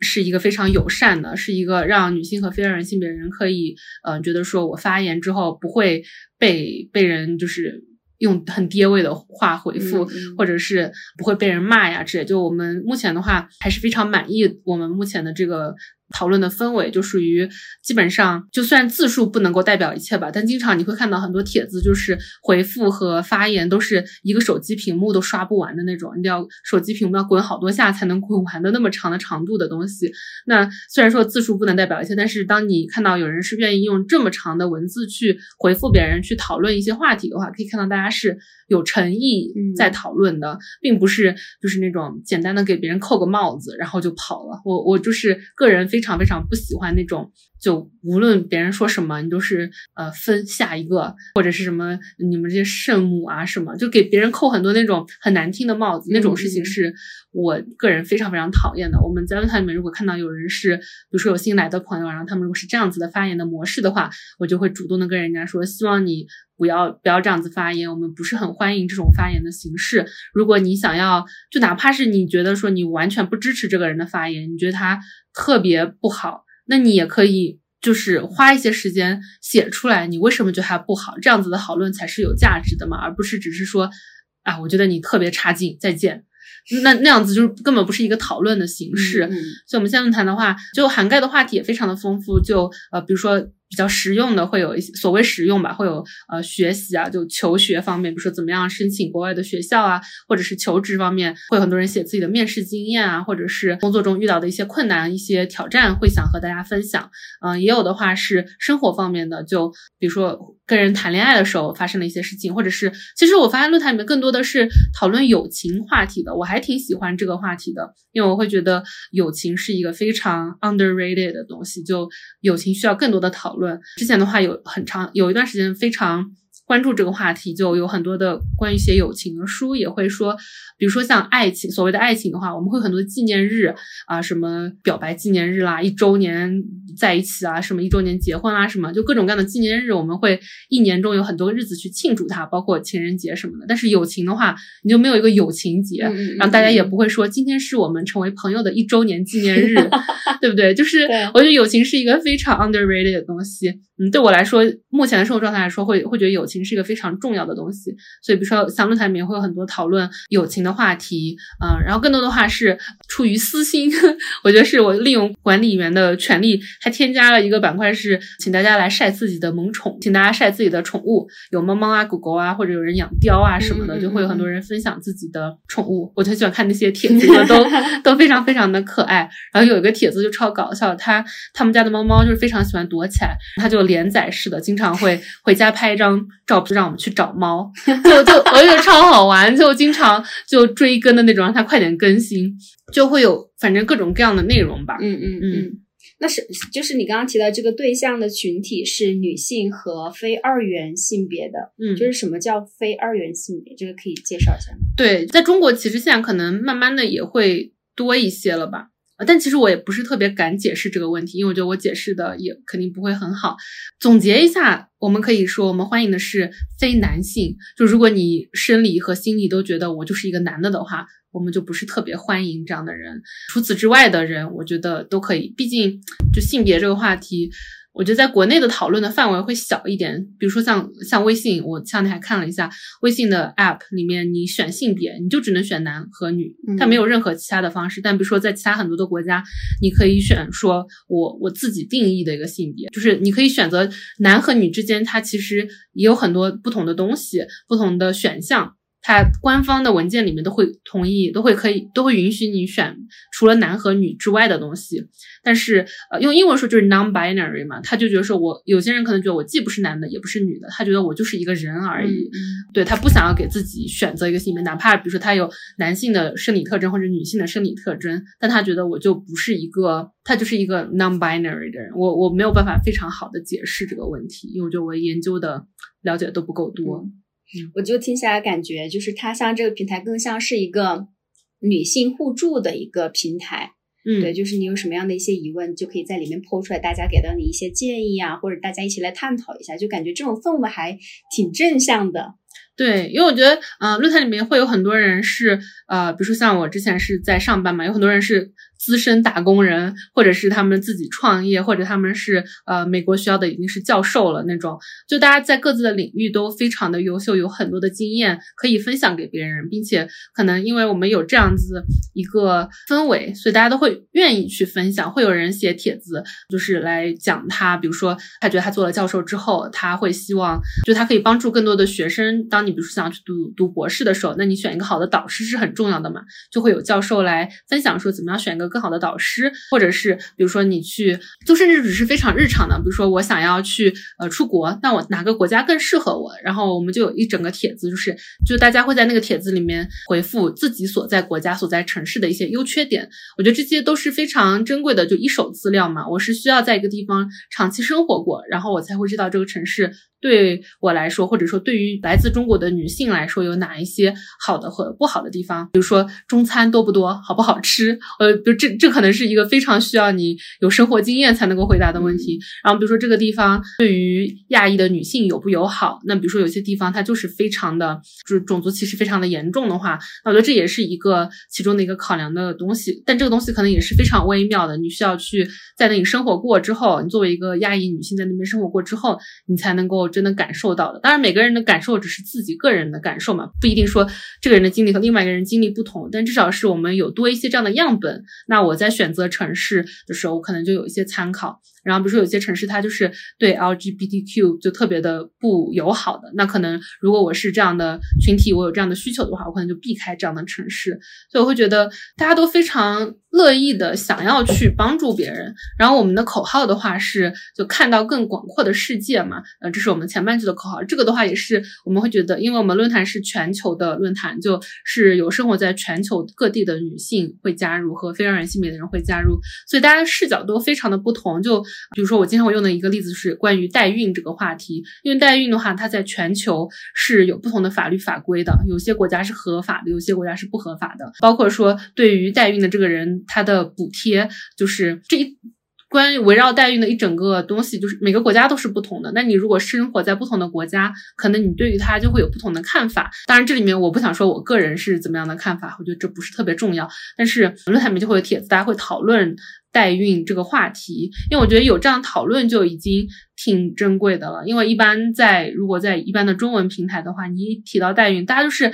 S1: 是一个非常友善的，是一个让女性和非二人性别人可以，呃，觉得说我发言之后不会被被人就是用很低位的话回复，或者是不会被人骂呀之类。就我们目前的话，还是非常满意我们目前的这个。讨论的氛围就属于基本上，就算字数不能够代表一切吧，但经常你会看到很多帖子，就是回复和发言都是一个手机屏幕都刷不完的那种，你要手机屏幕要滚好多下才能滚完的那么长的长度的东西。那虽然说字数不能代表一切，但是当你看到有人是愿意用这么长的文字去回复别人，去讨论一些话题的话，可以看到大家是有诚意在讨论的，并不是就是那种简单的给别人扣个帽子然后就跑了。我我就是个人非。常非常不喜欢那种就无论别人说什么，你都是呃分下一个或者是什么你们这些圣母啊什么，就给别人扣很多那种很难听的帽子，那种事情是我个人非常非常讨厌的。我们在论坛里面如果看到有人是，比如说有新来的朋友，然后他们如果是这样子的发言的模式的话，我就会主动的跟人家说，希望你不要不要这样子发言，我们不是很欢迎这种发言的形式。如果你想要，就哪怕是你觉得说你完全不支持这个人的发言，你觉得他特别不好。那你也可以，就是花一些时间写出来，你为什么觉得它不好？这样子的讨论才是有价值的嘛，而不是只是说，啊，我觉得你特别差劲，再见。那那样子就是根本不是一个讨论的形式。所以我们现在论坛的话，就涵盖的话题也非常的丰富。就呃，比如说。比较实用的会有一些所谓实用吧，会有呃学习啊，就求学方面，比如说怎么样申请国外的学校啊，或者是求职方面，会有很多人写自己的面试经验啊，或者是工作中遇到的一些困难、一些挑战，会想和大家分享。嗯，也有的话是生活方面的，就比如说跟人谈恋爱的时候发生了一些事情，或者是其实我发现论坛里面更多的是讨论友情话题的，我还挺喜欢这个话题的，因为我会觉得友情是一个非常 underrated 的东西，就友情需要更多的讨论。之前的话有很长有一段时间非常关注这个话题，就有很多的关于写友情的书也会说，比如说像爱情，所谓的爱情的话，我们会很多纪念日啊，什么表白纪念日啦，一周年在一起啊，什么一周年结婚啦，什么就各种各样的纪念日，我们会一年中有很多日子去庆祝它，包括情人节什么的。但是友情的话，你就没有一个友情节，然后大家也不会说今天是我们成为朋友的一周年纪念日，(laughs) 对不对？就是我觉得友情是一个非常 underrated 的东西。嗯，对我来说，目前的生活状态来说，会会觉得友情是一个非常重要的东西。所以，比如说像论坛里面会有很多讨论友情的话题，嗯，然后更多的话是出于私心，我觉得是我利用管理员的权利，还添加了一个板块是请大家来晒自己的萌宠，请大家晒自己的宠物，有猫猫啊、狗狗啊，或者有人养貂啊什么的，就会有很多人分享自己的宠物。我就喜欢看那些帖子，都 (laughs) 都非常非常的可爱。然后有一个帖子就超搞笑，他他们家的猫猫就是非常喜欢躲起来，他就。连载式的，经常会回家拍一张照片，让我们去找猫，(laughs) 就就我觉得超好玩，就经常就追更的那种，让它快点更新，就会有反正各种各样的内容吧。
S2: 嗯嗯嗯，那是就是你刚刚提到这个对象的群体是女性和非二元性别的，嗯，就是什么叫非二元性别？这个可以介绍一下吗？
S1: 对，在中国其实现在可能慢慢的也会多一些了吧。但其实我也不是特别敢解释这个问题，因为我觉得我解释的也肯定不会很好。总结一下，我们可以说，我们欢迎的是非男性。就如果你生理和心理都觉得我就是一个男的的话，我们就不是特别欢迎这样的人。除此之外的人，我觉得都可以。毕竟，就性别这个话题。我觉得在国内的讨论的范围会小一点，比如说像像微信，我前两天还看了一下微信的 App 里面，你选性别，你就只能选男和女，它没有任何其他的方式。但比如说在其他很多的国家，你可以选说我我自己定义的一个性别，就是你可以选择男和女之间，它其实也有很多不同的东西，不同的选项。它官方的文件里面都会同意，都会可以，都会允许你选除了男和女之外的东西。但是，呃，用英文说就是 non-binary 嘛，他就觉得说我有些人可能觉得我既不是男的也不是女的，他觉得我就是一个人而已。对他不想要给自己选择一个性别，哪怕比如说他有男性的生理特征或者女性的生理特征，但他觉得我就不是一个，他就是一个 non-binary 的人。我我没有办法非常好的解释这个问题，因为我觉得我研究的了解都不够多。
S2: 我就听起来感觉，就是它像这个平台更像是一个女性互助的一个平台，
S1: 嗯，
S2: 对，就是你有什么样的一些疑问，就可以在里面抛出来，大家给到你一些建议啊，或者大家一起来探讨一下，就感觉这种氛围还挺正向的。
S1: 对，因为我觉得，呃，论坛里面会有很多人是，呃，比如说像我之前是在上班嘛，有很多人是。资深打工人，或者是他们自己创业，或者他们是呃美国学校的已经是教授了那种，就大家在各自的领域都非常的优秀，有很多的经验可以分享给别人，并且可能因为我们有这样子一个氛围，所以大家都会愿意去分享。会有人写帖子，就是来讲他，比如说他觉得他做了教授之后，他会希望就他可以帮助更多的学生。当你比如说想去读读博士的时候，那你选一个好的导师是很重要的嘛，就会有教授来分享说怎么样选一个。更好的导师，或者是比如说你去，就甚至只是非常日常的，比如说我想要去呃出国，那我哪个国家更适合我？然后我们就有一整个帖子，就是就大家会在那个帖子里面回复自己所在国家所在城市的一些优缺点。我觉得这些都是非常珍贵的，就一手资料嘛。我是需要在一个地方长期生活过，然后我才会知道这个城市。对我来说，或者说对于来自中国的女性来说，有哪一些好的和不好的地方？比如说中餐多不多，好不好吃？呃，就这这可能是一个非常需要你有生活经验才能够回答的问题。然后比如说这个地方对于亚裔的女性友不友好？那比如说有些地方它就是非常的，就是种族歧视非常的严重的话，那我觉得这也是一个其中的一个考量的东西。但这个东西可能也是非常微妙的，你需要去在那里生活过之后，你作为一个亚裔女性在那边生活过之后，你才能够。真的感受到的，当然每个人的感受只是自己个人的感受嘛，不一定说这个人的经历和另外一个人经历不同，但至少是我们有多一些这样的样本，那我在选择城市的时候，我可能就有一些参考。然后比如说有些城市它就是对 LGBTQ 就特别的不友好的，那可能如果我是这样的群体，我有这样的需求的话，我可能就避开这样的城市。所以我会觉得大家都非常。乐意的想要去帮助别人，然后我们的口号的话是就看到更广阔的世界嘛，呃，这是我们前半句的口号。这个的话也是我们会觉得，因为我们论坛是全球的论坛，就是有生活在全球各地的女性会加入和非常人性别的人会加入，所以大家视角都非常的不同。就比如说我经常用的一个例子是关于代孕这个话题，因为代孕的话，它在全球是有不同的法律法规的，有些国家是合法的，有些国家是不合法的，包括说对于代孕的这个人。他的补贴就是这一关于围绕代孕的一整个东西，就是每个国家都是不同的。那你如果生活在不同的国家，可能你对于它就会有不同的看法。当然，这里面我不想说我个人是怎么样的看法，我觉得这不是特别重要。但是论坛里面就会有帖子，大家会讨论代孕这个话题，因为我觉得有这样讨论就已经挺珍贵的了。因为一般在如果在一般的中文平台的话，你一提到代孕，大家都是。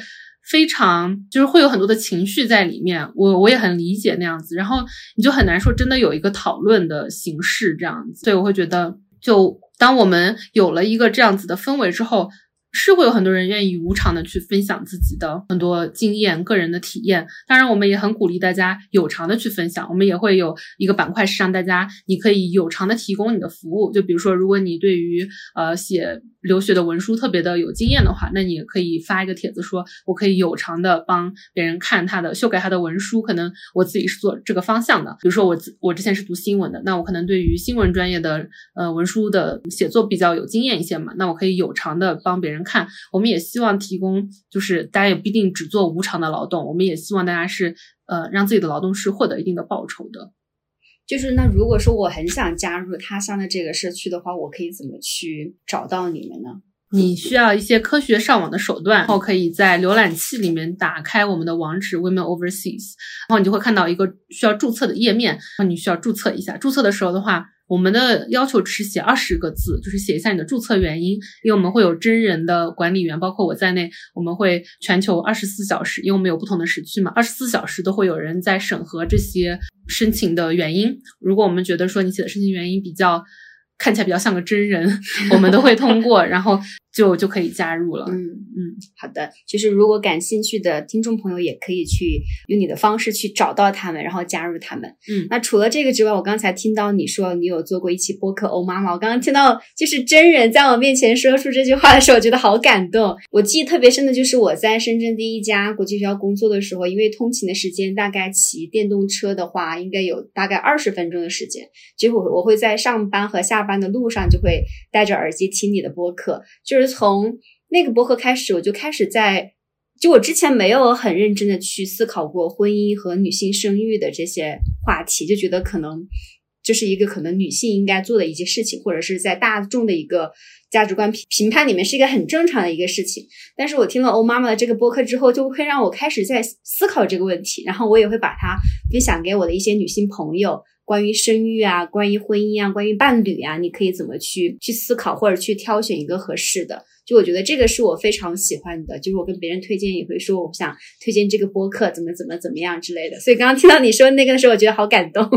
S1: 非常就是会有很多的情绪在里面，我我也很理解那样子，然后你就很难说真的有一个讨论的形式这样子，所以我会觉得，就当我们有了一个这样子的氛围之后。是会有很多人愿意无偿的去分享自己的很多经验、个人的体验。当然，我们也很鼓励大家有偿的去分享。我们也会有一个板块是让大家，你可以有偿的提供你的服务。就比如说，如果你对于呃写留学的文书特别的有经验的话，那你也可以发一个帖子，说我可以有偿的帮别人看他的修改他的文书。可能我自己是做这个方向的。比如说我我之前是读新闻的，那我可能对于新闻专业的呃文书的写作比较有经验一些嘛，那我可以有偿的帮别人。看，我们也希望提供，就是大家也不一定只做无偿的劳动，我们也希望大家是呃让自己的劳动是获得一定的报酬的。
S2: 就是那如果说我很想加入他乡的这个社区的话，我可以怎么去找到你们呢？
S1: 你需要一些科学上网的手段，然后可以在浏览器里面打开我们的网址 Women Overseas，然后你就会看到一个需要注册的页面，然后你需要注册一下。注册的时候的话。我们的要求只是写二十个字，就是写一下你的注册原因，因为我们会有真人的管理员，包括我在内，我们会全球二十四小时，因为我们有不同的时区嘛，二十四小时都会有人在审核这些申请的原因。如果我们觉得说你写的申请原因比较看起来比较像个真人，(laughs) 我们都会通过，然后。就就可以加入了。
S2: 嗯嗯，好的。就是如果感兴趣的听众朋友，也可以去用你的方式去找到他们，然后加入他们。
S1: 嗯，
S2: 那除了这个之外，我刚才听到你说你有做过一期播客《欧妈妈》，我刚刚听到就是真人在我面前说出这句话的时候，我觉得好感动。我记忆特别深的就是我在深圳第一家国际学校工作的时候，因为通勤的时间大概骑电动车的话，应该有大概二十分钟的时间。结果我会在上班和下班的路上就会戴着耳机听你的播客，就是。是从那个博客开始，我就开始在，就我之前没有很认真的去思考过婚姻和女性生育的这些话题，就觉得可能这是一个可能女性应该做的一些事情，或者是在大众的一个价值观评评判里面是一个很正常的一个事情。但是我听了欧妈妈的这个播客之后，就会让我开始在思考这个问题，然后我也会把它分享给我的一些女性朋友。关于生育啊，关于婚姻啊，关于伴侣啊，你可以怎么去去思考，或者去挑选一个合适的？就我觉得这个是我非常喜欢的，就是我跟别人推荐也会说，我想推荐这个播客，怎么怎么怎么样之类的。所以刚刚听到你说那个的时候，我觉得好感动。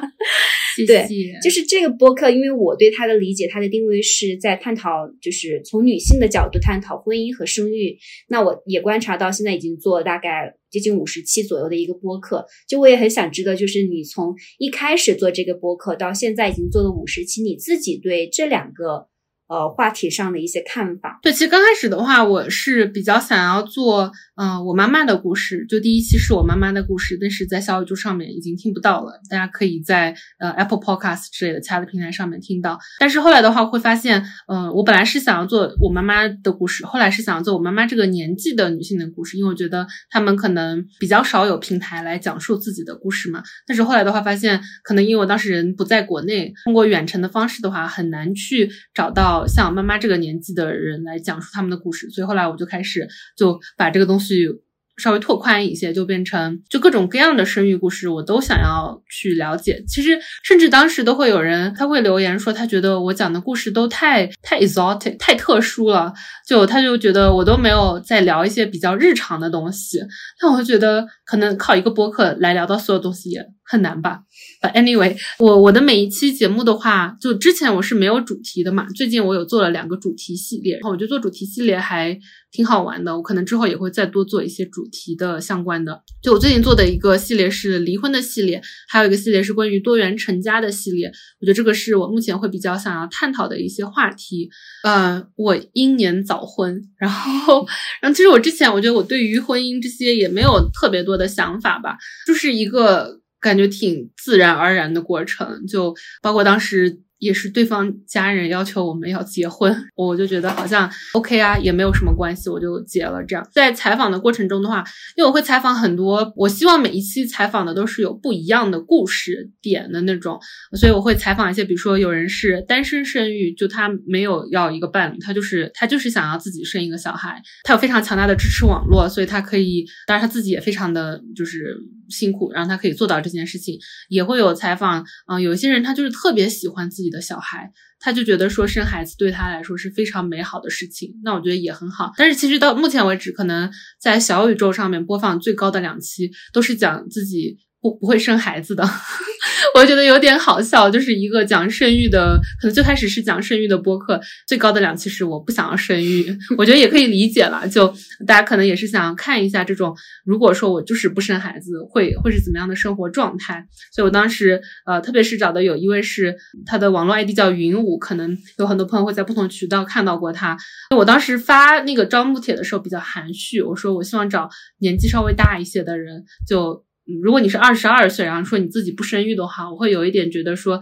S2: (laughs)
S1: 谢
S2: 谢。就是这个播客，因为我对它的理解，它的定位是在探讨，就是从女性的角度探讨婚姻和生育。那我也观察到，现在已经做了大概接近五十期左右的一个播客。就我也很想知道，就是你从一开始做这个播客到现在已经做了五十期，你自己对这两个。呃，话题上的一些看法。
S1: 对，其实刚开始的话，我是比较想要做，嗯，我妈妈的故事。就第一期是我妈妈的故事，但是在小宇宙上面已经听不到了，大家可以在呃 Apple Podcast 之类的其他的平台上面听到。但是后来的话，会发现，嗯，我本来是想要做我妈妈的故事，后来是想要做我妈妈这个年纪的女性的故事，因为我觉得她们可能比较少有平台来讲述自己的故事嘛。但是后来的话，发现可能因为我当时人不在国内，通过远程的方式的话，很难去找到。像妈妈这个年纪的人来讲述他们的故事，所以后来我就开始就把这个东西稍微拓宽一些，就变成就各种各样的生育故事，我都想要去了解。其实甚至当时都会有人他会留言说，他觉得我讲的故事都太太 exotic 太特殊了，就他就觉得我都没有在聊一些比较日常的东西。那我觉得可能靠一个播客来聊到所有东西也很难吧。But anyway，我我的每一期节目的话，就之前我是没有主题的嘛。最近我有做了两个主题系列，然后我觉得做主题系列还挺好玩的。我可能之后也会再多做一些主题的相关的。就我最近做的一个系列是离婚的系列，还有一个系列是关于多元成家的系列。我觉得这个是我目前会比较想要探讨的一些话题。呃，我英年早婚，然后，然后其实我之前我觉得我对于婚姻这些也没有特别多的想法吧，就是一个。感觉挺自然而然的过程，就包括当时。也是对方家人要求我们要结婚，我就觉得好像 OK 啊，也没有什么关系，我就结了。这样在采访的过程中的话，因为我会采访很多，我希望每一期采访的都是有不一样的故事点的那种，所以我会采访一些，比如说有人是单身生育，就他没有要一个伴侣，他就是他就是想要自己生一个小孩，他有非常强大的支持网络，所以他可以，当然他自己也非常的就是辛苦，让他可以做到这件事情。也会有采访，嗯，有些人他就是特别喜欢自己。的小孩，他就觉得说生孩子对他来说是非常美好的事情，那我觉得也很好。但是其实到目前为止，可能在小宇宙上面播放最高的两期都是讲自己。不不会生孩子的，(laughs) 我觉得有点好笑。就是一个讲生育的，可能最开始是讲生育的播客，最高的两期是我不想要生育。我觉得也可以理解了，就大家可能也是想看一下这种，如果说我就是不生孩子，会会是怎么样的生活状态。所以我当时呃，特别是找的有一位是他的网络 ID 叫云舞，可能有很多朋友会在不同渠道看到过他。我当时发那个招募帖的时候比较含蓄，我说我希望找年纪稍微大一些的人，就。如果你是二十二岁，然后说你自己不生育的话，我会有一点觉得说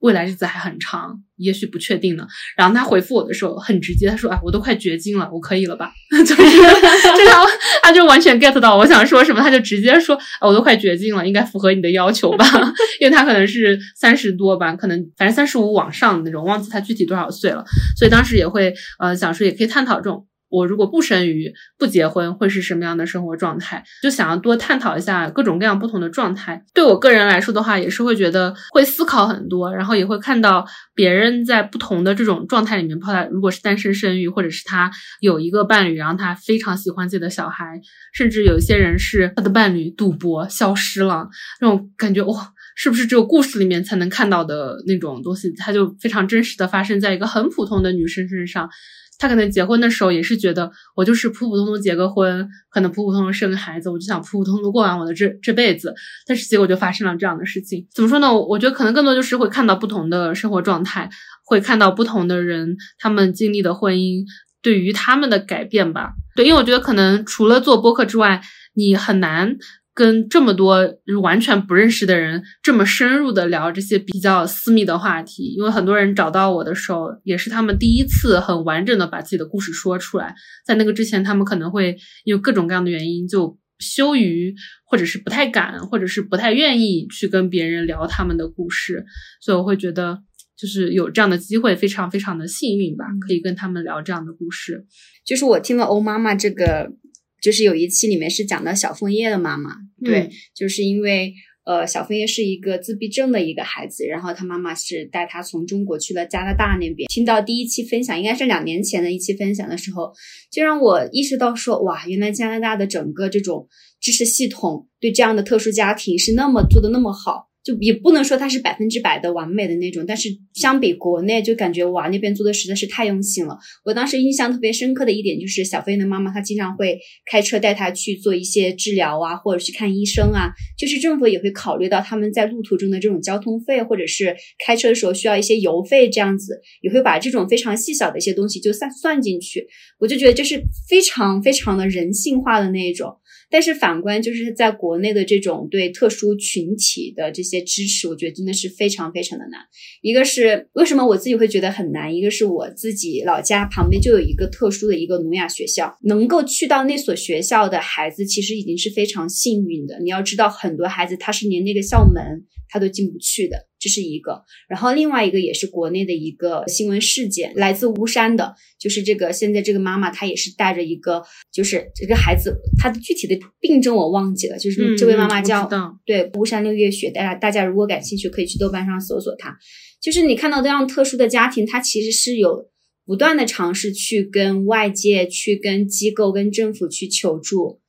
S1: 未来日子还很长，也许不确定呢。然后他回复我的时候很直接，他说：“啊，我都快绝经了，我可以了吧？” (laughs) 就是 (laughs) 这样，他就完全 get 到我想说什么，他就直接说：“啊，我都快绝经了，应该符合你的要求吧？” (laughs) 因为他可能是三十多吧，可能反正三十五往上的那种，忘记他具体多少岁了。所以当时也会呃想说，也可以探讨这种。我如果不生育、不结婚，会是什么样的生活状态？就想要多探讨一下各种各样不同的状态。对我个人来说的话，也是会觉得会思考很多，然后也会看到别人在不同的这种状态里面，抛他如果是单身生育，或者是他有一个伴侣，然后他非常喜欢自己的小孩，甚至有一些人是他的伴侣赌博消失了，那种感觉哇，是不是只有故事里面才能看到的那种东西？它就非常真实的发生在一个很普通的女生身上。他可能结婚的时候也是觉得我就是普普通通结个婚，可能普普通通生个孩子，我就想普普通通过完我的这这辈子。但是结果就发生了这样的事情。怎么说呢？我觉得可能更多就是会看到不同的生活状态，会看到不同的人他们经历的婚姻对于他们的改变吧。对，因为我觉得可能除了做播客之外，你很难。跟这么多完全不认识的人这么深入的聊这些比较私密的话题，因为很多人找到我的时候，也是他们第一次很完整的把自己的故事说出来。在那个之前，他们可能会因为各种各样的原因就羞于，或者是不太敢，或者是不太愿意去跟别人聊他们的故事。所以我会觉得，就是有这样的机会，非常非常的幸运吧，可以跟他们聊这样的故事。
S2: 就是我听了欧妈妈这个。就是有一期里面是讲到小枫叶的妈妈，对，就是因为呃小枫叶是一个自闭症的一个孩子，然后他妈妈是带他从中国去了加拿大那边。听到第一期分享，应该是两年前的一期分享的时候，就让我意识到说，哇，原来加拿大的整个这种知识系统对这样的特殊家庭是那么做的那么好。就也不能说它是百分之百的完美的那种，但是相比国内，就感觉哇，那边做的实在是太用心了。我当时印象特别深刻的一点就是，小飞的妈妈她经常会开车带他去做一些治疗啊，或者去看医生啊，就是政府也会考虑到他们在路途中的这种交通费，或者是开车的时候需要一些油费这样子，也会把这种非常细小的一些东西就算算进去。我就觉得这是非常非常的人性化的那一种。但是反观就是在国内的这种对特殊群体的这些支持，我觉得真的是非常非常的难。一个是为什么我自己会觉得很难，一个是我自己老家旁边就有一个特殊的一个聋哑学校，能够去到那所学校的孩子其实已经是非常幸运的。你要知道，很多孩子他是连那个校门。他都进不去的，这是一个。然后另外一个也是国内的一个新闻事件，来自巫山的，就是这个现在这个妈妈她也是带着一个，就是这个孩子，她的具体的病症我忘记了，就是这位妈妈叫对巫山六月雪，大家大家如果感兴趣可以去豆瓣上搜索她。就是你看到这样特殊的家庭，他其实是有不断的尝试去跟外界、去跟机构、跟政府去求助，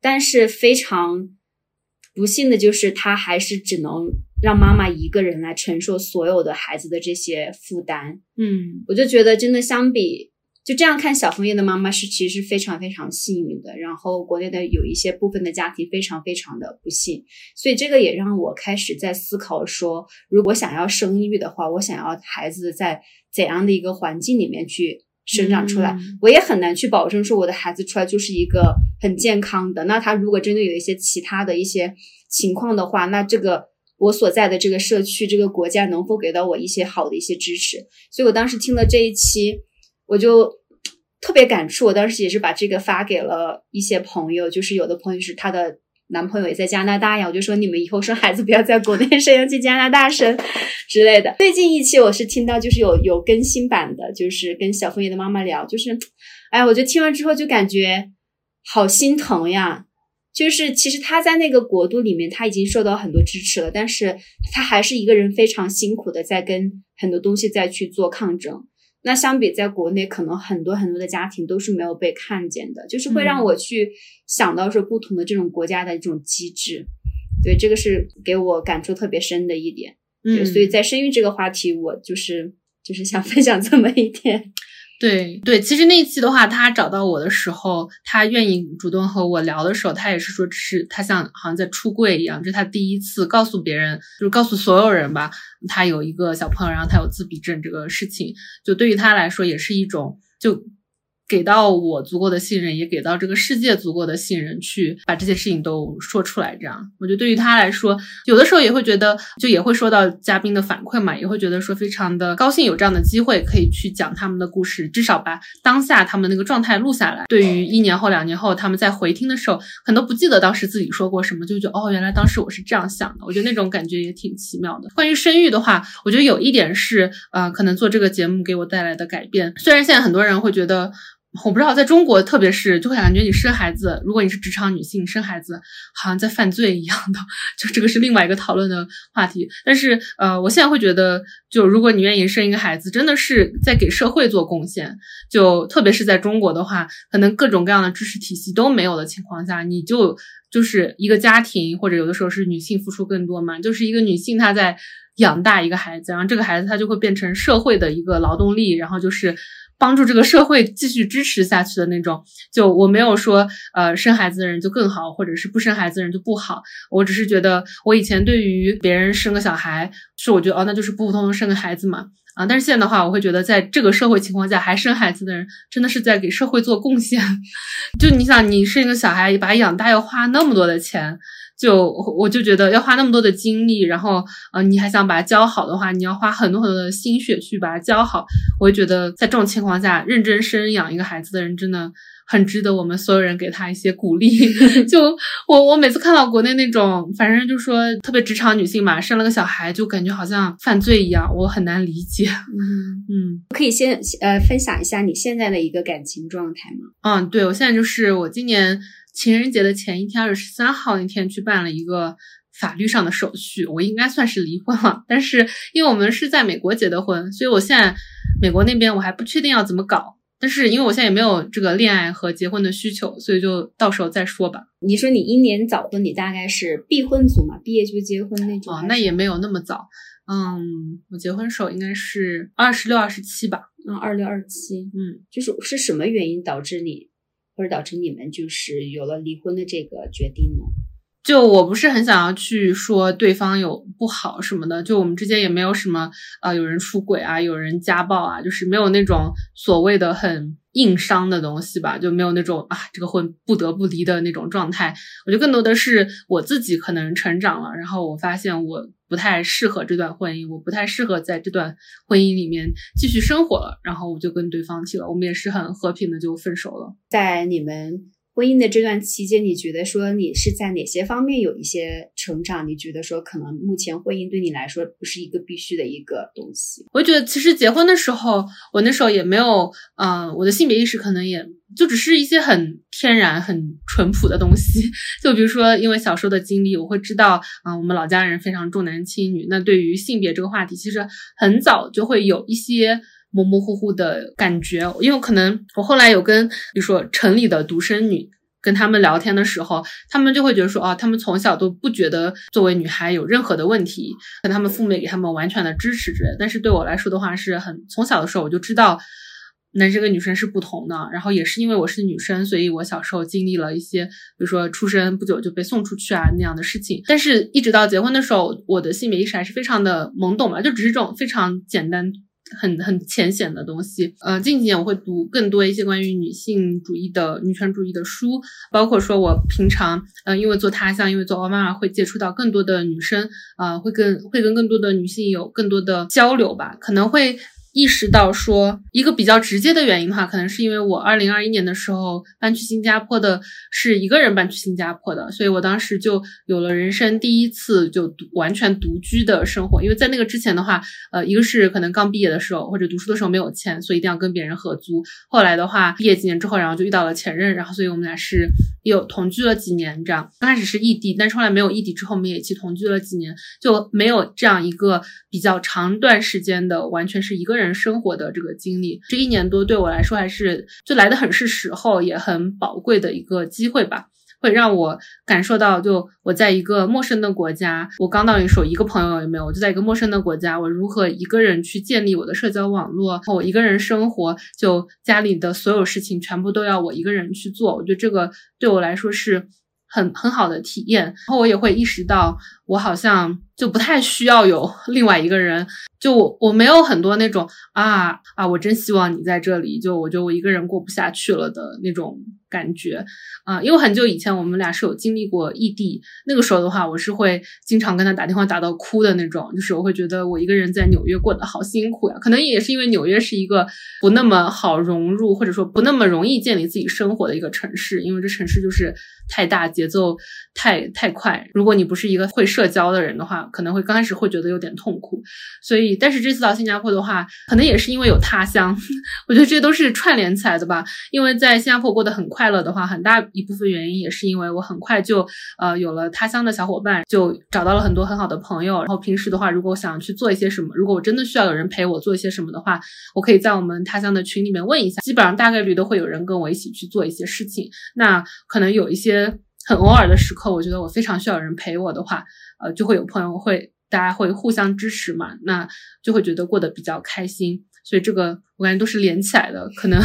S2: 但是非常不幸的就是他还是只能。让妈妈一个人来承受所有的孩子的这些负担，
S1: 嗯，
S2: 我就觉得真的相比就这样看，小枫叶的妈妈是其实是非常非常幸运的。然后国内的有一些部分的家庭非常非常的不幸，所以这个也让我开始在思考说，如果想要生育的话，我想要孩子在怎样的一个环境里面去生长出来，我也很难去保证说我的孩子出来就是一个很健康的。那他如果真的有一些其他的一些情况的话，那这个。我所在的这个社区，这个国家能否给到我一些好的一些支持？所以我当时听了这一期，我就特别感触。我当时也是把这个发给了一些朋友，就是有的朋友是她的男朋友也在加拿大呀，我就说你们以后生孩子不要在国内生，要去加拿大生之类的。最近一期我是听到就是有有更新版的，就是跟小枫叶的妈妈聊，就是，哎，我就听完之后就感觉好心疼呀。就是其实他在那个国度里面，他已经受到很多支持了，但是他还是一个人非常辛苦的在跟很多东西在去做抗争。那相比在国内，可能很多很多的家庭都是没有被看见的，就是会让我去想到说不同的这种国家的这种机制。对，这个是给我感触特别深的一点。对，所以在生育这个话题，我就是就是想分享这么一点。
S1: 对对，其实那一期的话，他找到我的时候，他愿意主动和我聊的时候，他也是说，是他像好像在出柜一样，这是他第一次告诉别人，就是告诉所有人吧，他有一个小朋友，然后他有自闭症这个事情，就对于他来说也是一种就。给到我足够的信任，也给到这个世界足够的信任，去把这些事情都说出来。这样，我觉得对于他来说，有的时候也会觉得，就也会说到嘉宾的反馈嘛，也会觉得说非常的高兴有这样的机会可以去讲他们的故事，至少把当下他们那个状态录下来。对于一年后、两年后他们在回听的时候，可能不记得当时自己说过什么，就觉得哦，原来当时我是这样想的。我觉得那种感觉也挺奇妙的。关于生育的话，我觉得有一点是，呃，可能做这个节目给我带来的改变。虽然现在很多人会觉得。我不知道，在中国，特别是就会感觉你生孩子，如果你是职场女性生孩子，好像在犯罪一样的，(laughs) 就这个是另外一个讨论的话题。但是，呃，我现在会觉得，就如果你愿意生一个孩子，真的是在给社会做贡献。就特别是在中国的话，可能各种各样的知识体系都没有的情况下，你就就是一个家庭，或者有的时候是女性付出更多嘛，就是一个女性她在养大一个孩子，然后这个孩子他就会变成社会的一个劳动力，然后就是。帮助这个社会继续支持下去的那种，就我没有说，呃，生孩子的人就更好，或者是不生孩子的人就不好。我只是觉得，我以前对于别人生个小孩，是我觉得哦，那就是普普通通生个孩子嘛，啊，但是现在的话，我会觉得，在这个社会情况下还生孩子的人，真的是在给社会做贡献。(laughs) 就你想，你生一个小孩，把养大要花那么多的钱。就我就觉得要花那么多的精力，然后呃，你还想把它教好的话，你要花很多很多的心血去把它教好。我就觉得在这种情况下，认真生养一个孩子的人真的很值得我们所有人给他一些鼓励。(laughs) 就我我每次看到国内那种，反正就说特别职场女性嘛，生了个小孩就感觉好像犯罪一样，我很难理解。
S2: 嗯
S1: 嗯，
S2: 可以先呃分享一下你现在的一个感情状态吗？
S1: 嗯，对我现在就是我今年。情人节的前一天，二月十三号那天去办了一个法律上的手续，我应该算是离婚了。但是因为我们是在美国结的婚，所以我现在美国那边我还不确定要怎么搞。但是因为我现在也没有这个恋爱和结婚的需求，所以就到时候再说吧。
S2: 你说你英年早婚，你大概是必婚族嘛？毕业就结婚那种？
S1: 哦，那也没有那么早。嗯，我结婚时候应该是二十六、二十七吧。
S2: 嗯，二六、二七。
S1: 嗯，
S2: 就是是什么原因导致你，或者导致你们就是有了离婚的这个决定呢？
S1: 就我不是很想要去说对方有不好什么的，就我们之间也没有什么呃有人出轨啊，有人家暴啊，就是没有那种所谓的很硬伤的东西吧，就没有那种啊这个婚不得不离的那种状态。我觉得更多的是我自己可能成长了，然后我发现我不太适合这段婚姻，我不太适合在这段婚姻里面继续生活了，然后我就跟对方提了，我们也是很和平的就分手了。
S2: 在你们。婚姻的这段期间，你觉得说你是在哪些方面有一些成长？你觉得说可能目前婚姻对你来说不是一个必须的一个东西？
S1: 我觉得其实结婚的时候，我那时候也没有，嗯，我的性别意识可能也就只是一些很天然、很淳朴的东西。(laughs) 就比如说，因为小时候的经历，我会知道，啊，我们老家人非常重男轻女。那对于性别这个话题，其实很早就会有一些。模模糊糊的感觉，因为可能我后来有跟，比如说城里的独生女跟他们聊天的时候，他们就会觉得说，啊，他们从小都不觉得作为女孩有任何的问题，跟他们父母也给他们完全的支持之类。但是对我来说的话，是很从小的时候我就知道男生跟女生是不同的。然后也是因为我是女生，所以我小时候经历了一些，比如说出生不久就被送出去啊那样的事情。但是一直到结婚的时候，我的性别意识还是非常的懵懂嘛，就只是这种非常简单。很 (laughs) 很浅显的东西，呃，近几年我会读更多一些关于女性主义的女权主义的书，包括说我平常，呃，因为做他乡，因为做奥妈妈，会接触到更多的女生，呃，会跟会跟更多的女性有更多的交流吧，可能会。意识到说一个比较直接的原因的话，可能是因为我二零二一年的时候搬去新加坡的是一个人搬去新加坡的，所以我当时就有了人生第一次就完全独居的生活。因为在那个之前的话，呃，一个是可能刚毕业的时候或者读书的时候没有钱，所以一定要跟别人合租。后来的话，毕业几年之后，然后就遇到了前任，然后所以我们俩是有同居了几年这样。刚开始是异地，但是后来没有异地之后，我们也一起同居了几年，就没有这样一个比较长段时间的完全是一个人。生活的这个经历，这一年多对我来说还是就来的很是时候，也很宝贵的一个机会吧，会让我感受到，就我在一个陌生的国家，我刚到一所一个朋友也没有，我就在一个陌生的国家，我如何一个人去建立我的社交网络，我一个人生活，就家里的所有事情全部都要我一个人去做，我觉得这个对我来说是很很好的体验，然后我也会意识到，我好像就不太需要有 (laughs) 另外一个人。就我我没有很多那种啊啊，我真希望你在这里。就我觉得我一个人过不下去了的那种感觉啊，因为很久以前我们俩是有经历过异地，那个时候的话，我是会经常跟他打电话打到哭的那种，就是我会觉得我一个人在纽约过得好辛苦呀。可能也是因为纽约是一个不那么好融入，或者说不那么容易建立自己生活的一个城市，因为这城市就是太大，节奏太太快。如果你不是一个会社交的人的话，可能会刚开始会觉得有点痛苦，所以。但是这次到新加坡的话，可能也是因为有他乡，(laughs) 我觉得这都是串联起来的吧。因为在新加坡过得很快乐的话，很大一部分原因也是因为我很快就呃有了他乡的小伙伴，就找到了很多很好的朋友。然后平时的话，如果我想去做一些什么，如果我真的需要有人陪我做一些什么的话，我可以在我们他乡的群里面问一下，基本上大概率都会有人跟我一起去做一些事情。那可能有一些很偶尔的时刻，我觉得我非常需要人陪我的话，呃，就会有朋友会。大家会互相支持嘛，那就会觉得过得比较开心，所以这个我感觉都是连起来的。可能，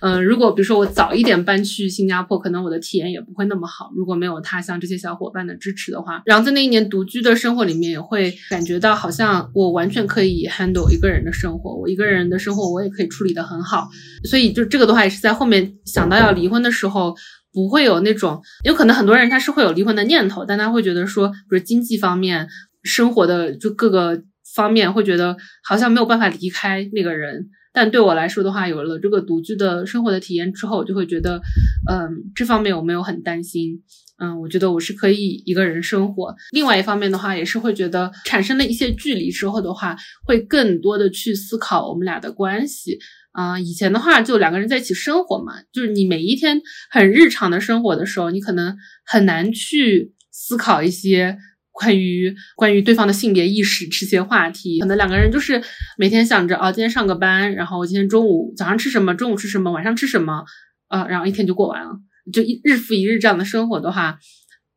S1: 嗯，如果比如说我早一点搬去新加坡，可能我的体验也不会那么好。如果没有他乡这些小伙伴的支持的话，然后在那一年独居的生活里面，也会感觉到好像我完全可以 handle 一个人的生活，我一个人的生活我也可以处理得很好。所以就这个的话，也是在后面想到要离婚的时候，不会有那种，有可能很多人他是会有离婚的念头，但他会觉得说，比如经济方面。生活的就各个方面会觉得好像没有办法离开那个人，但对我来说的话，有了这个独居的生活的体验之后，就会觉得，嗯，这方面我没有很担心，嗯，我觉得我是可以一个人生活。另外一方面的话，也是会觉得产生了一些距离之后的话，会更多的去思考我们俩的关系。啊，以前的话就两个人在一起生活嘛，就是你每一天很日常的生活的时候，你可能很难去思考一些。关于关于对方的性别意识这些话题，可能两个人就是每天想着啊，今天上个班，然后今天中午早上吃什么，中午吃什么，晚上吃什么，呃，然后一天就过完了，就一日复一日这样的生活的话，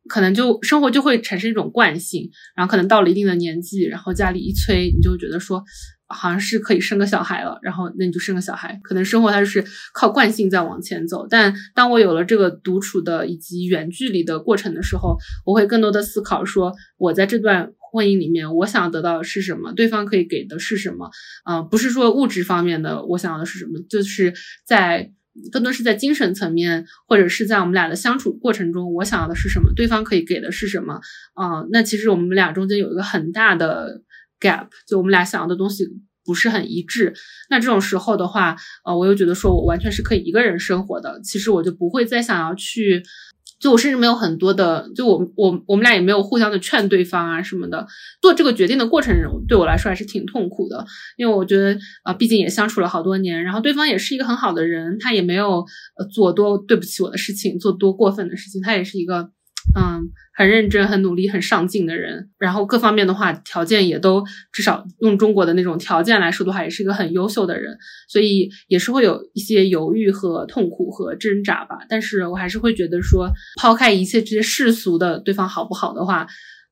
S1: 可能就生活就会产生一种惯性，然后可能到了一定的年纪，然后家里一催，你就觉得说。好像是可以生个小孩了，然后那你就生个小孩。可能生活它就是靠惯性在往前走。但当我有了这个独处的以及远距离的过程的时候，我会更多的思考说，我在这段婚姻里面，我想得到的是什么？对方可以给的是什么？嗯，不是说物质方面的，我想要的是什么？就是在更多是在精神层面，或者是在我们俩的相处过程中，我想要的是什么？对方可以给的是什么？啊，那其实我们俩中间有一个很大的。Gap 就我们俩想要的东西不是很一致，那这种时候的话，呃，我又觉得说我完全是可以一个人生活的，其实我就不会再想要去，就我甚至没有很多的，就我我我们俩也没有互相的劝对方啊什么的，做这个决定的过程对我来说还是挺痛苦的，因为我觉得啊，毕竟也相处了好多年，然后对方也是一个很好的人，他也没有呃做多对不起我的事情，做多过分的事情，他也是一个。嗯，很认真、很努力、很上进的人，然后各方面的话条件也都至少用中国的那种条件来说的话，也是一个很优秀的人，所以也是会有一些犹豫和痛苦和挣扎吧。但是我还是会觉得说，抛开一切这些世俗的对方好不好的话，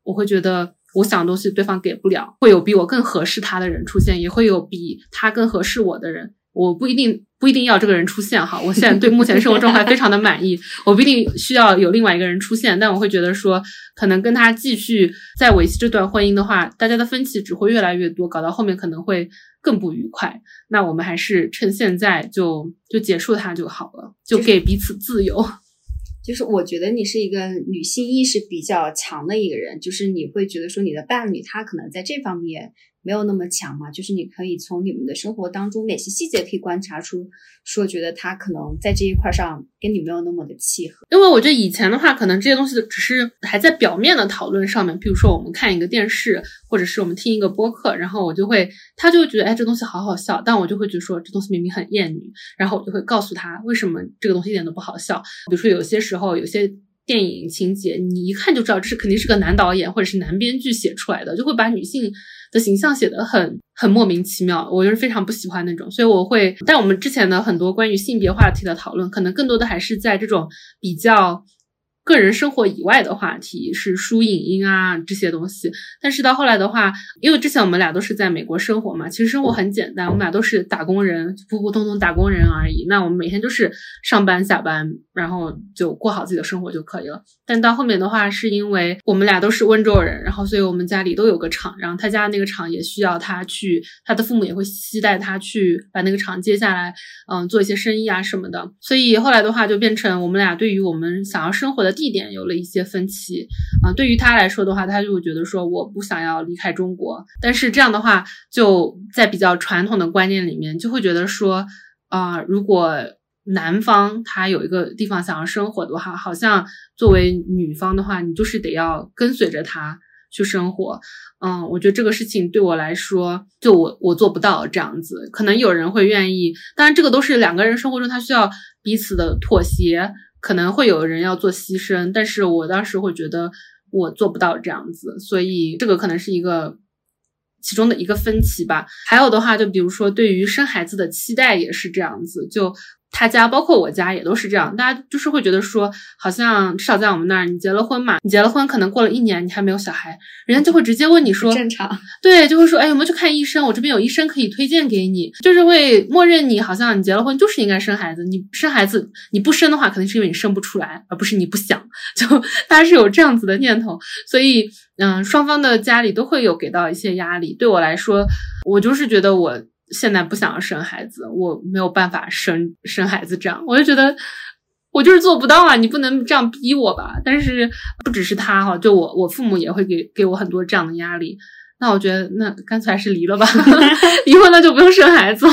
S1: 我会觉得我想的东西对方给不了，会有比我更合适他的人出现，也会有比他更合适我的人。我不一定不一定要这个人出现哈，我现在对目前生活状态非常的满意，我不一定需要有另外一个人出现，但我会觉得说，可能跟他继续再维系这段婚姻的话，大家的分歧只会越来越多，搞到后面可能会更不愉快。那我们还是趁现在就就结束它就好了，就给彼此自由。
S2: 就是我觉得你是一个女性意识比较强的一个人，就是你会觉得说你的伴侣他可能在这方面。没有那么强嘛，就是你可以从你们的生活当中哪些细节可以观察出，说觉得他可能在这一块上跟你没有那么的契合。
S1: 因为我觉得以前的话，可能这些东西只是还在表面的讨论上面，比如说我们看一个电视，或者是我们听一个播客，然后我就会，他就会觉得，哎，这东西好好笑，但我就会觉得说这东西明明很厌女，然后我就会告诉他为什么这个东西一点都不好笑。比如说有些时候有些。电影情节，你一看就知道这是肯定是个男导演或者是男编剧写出来的，就会把女性的形象写得很很莫名其妙，我就是非常不喜欢那种，所以我会，但我们之前的很多关于性别话题的讨论，可能更多的还是在这种比较。个人生活以外的话题是书影音啊这些东西，但是到后来的话，因为之前我们俩都是在美国生活嘛，其实生活很简单，我们俩都是打工人，普普通通打工人而已。那我们每天就是上班下班，然后就过好自己的生活就可以了。但到后面的话，是因为我们俩都是温州人，然后所以我们家里都有个厂，然后他家那个厂也需要他去，他的父母也会期待他去把那个厂接下来，嗯，做一些生意啊什么的。所以后来的话，就变成我们俩对于我们想要生活的。地点有了一些分歧啊，对于他来说的话，他就会觉得说我不想要离开中国，但是这样的话就在比较传统的观念里面，就会觉得说啊，如果男方他有一个地方想要生活的话，好像作为女方的话，你就是得要跟随着他去生活。嗯，我觉得这个事情对我来说，就我我做不到这样子，可能有人会愿意，当然这个都是两个人生活中他需要彼此的妥协。可能会有人要做牺牲，但是我当时会觉得我做不到这样子，所以这个可能是一个其中的一个分歧吧。还有的话，就比如说对于生孩子的期待也是这样子，就。他家包括我家也都是这样，大家就是会觉得说，好像至少在我们那儿，你结了婚嘛，你结了婚可能过了一年你还没有小孩，人家就会直接问你说，
S2: 正常，(laughs)
S1: 对，就会说，哎，有没有去看医生？我这边有医生可以推荐给你，就是会默认你好像你结了婚就是应该生孩子，你生孩子你不生的话，肯定是因为你生不出来，而不是你不想，(laughs) 就大家是有这样子的念头，所以嗯，双方的家里都会有给到一些压力。对我来说，我就是觉得我。现在不想要生孩子，我没有办法生生孩子，这样我就觉得我就是做不到啊！你不能这样逼我吧？但是不只是他哈，就我我父母也会给给我很多这样的压力。那我觉得那干脆还是离了吧，(laughs) 离婚了就不用生孩子了。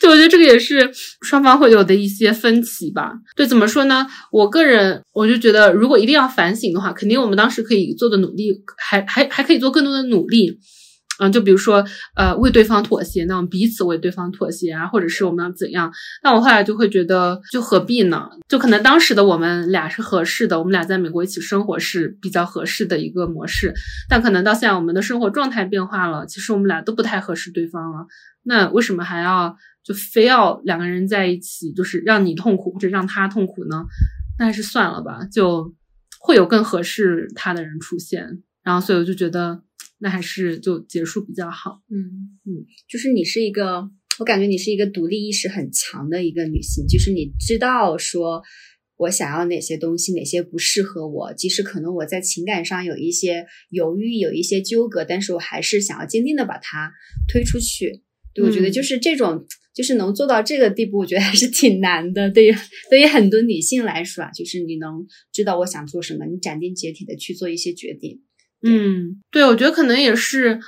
S1: 就我觉得这个也是双方会有的一些分歧吧。对，怎么说呢？我个人我就觉得，如果一定要反省的话，肯定我们当时可以做的努力，还还还可以做更多的努力。嗯，就比如说呃为对方妥协，那我们彼此为对方妥协啊，或者是我们要怎样？那我后来就会觉得，就何必呢？就可能当时的我们俩是合适的，我们俩在美国一起生活是比较合适的一个模式，但可能到现在我们的生活状态变化了，其实我们俩都不太合适对方了。那为什么还要就非要两个人在一起，就是让你痛苦或者让他痛苦呢？那还是算了吧，就会有更合适他的人出现。然后，所以我就觉得，那还是就结束比较好。
S2: 嗯嗯，就是你是一个，我感觉你是一个独立意识很强的一个女性，就是你知道说我想要哪些东西，哪些不适合我，即使可能我在情感上有一些犹豫，有一些纠葛，但是我还是想要坚定的把它推出去。对，我觉得就是这种，就是能做到这个地步，我觉得还是挺难的。对于对于很多女性来说啊，就是你能知道我想做什么，你斩钉截铁的去做一些决定。
S1: 嗯，对，我觉得可能也是。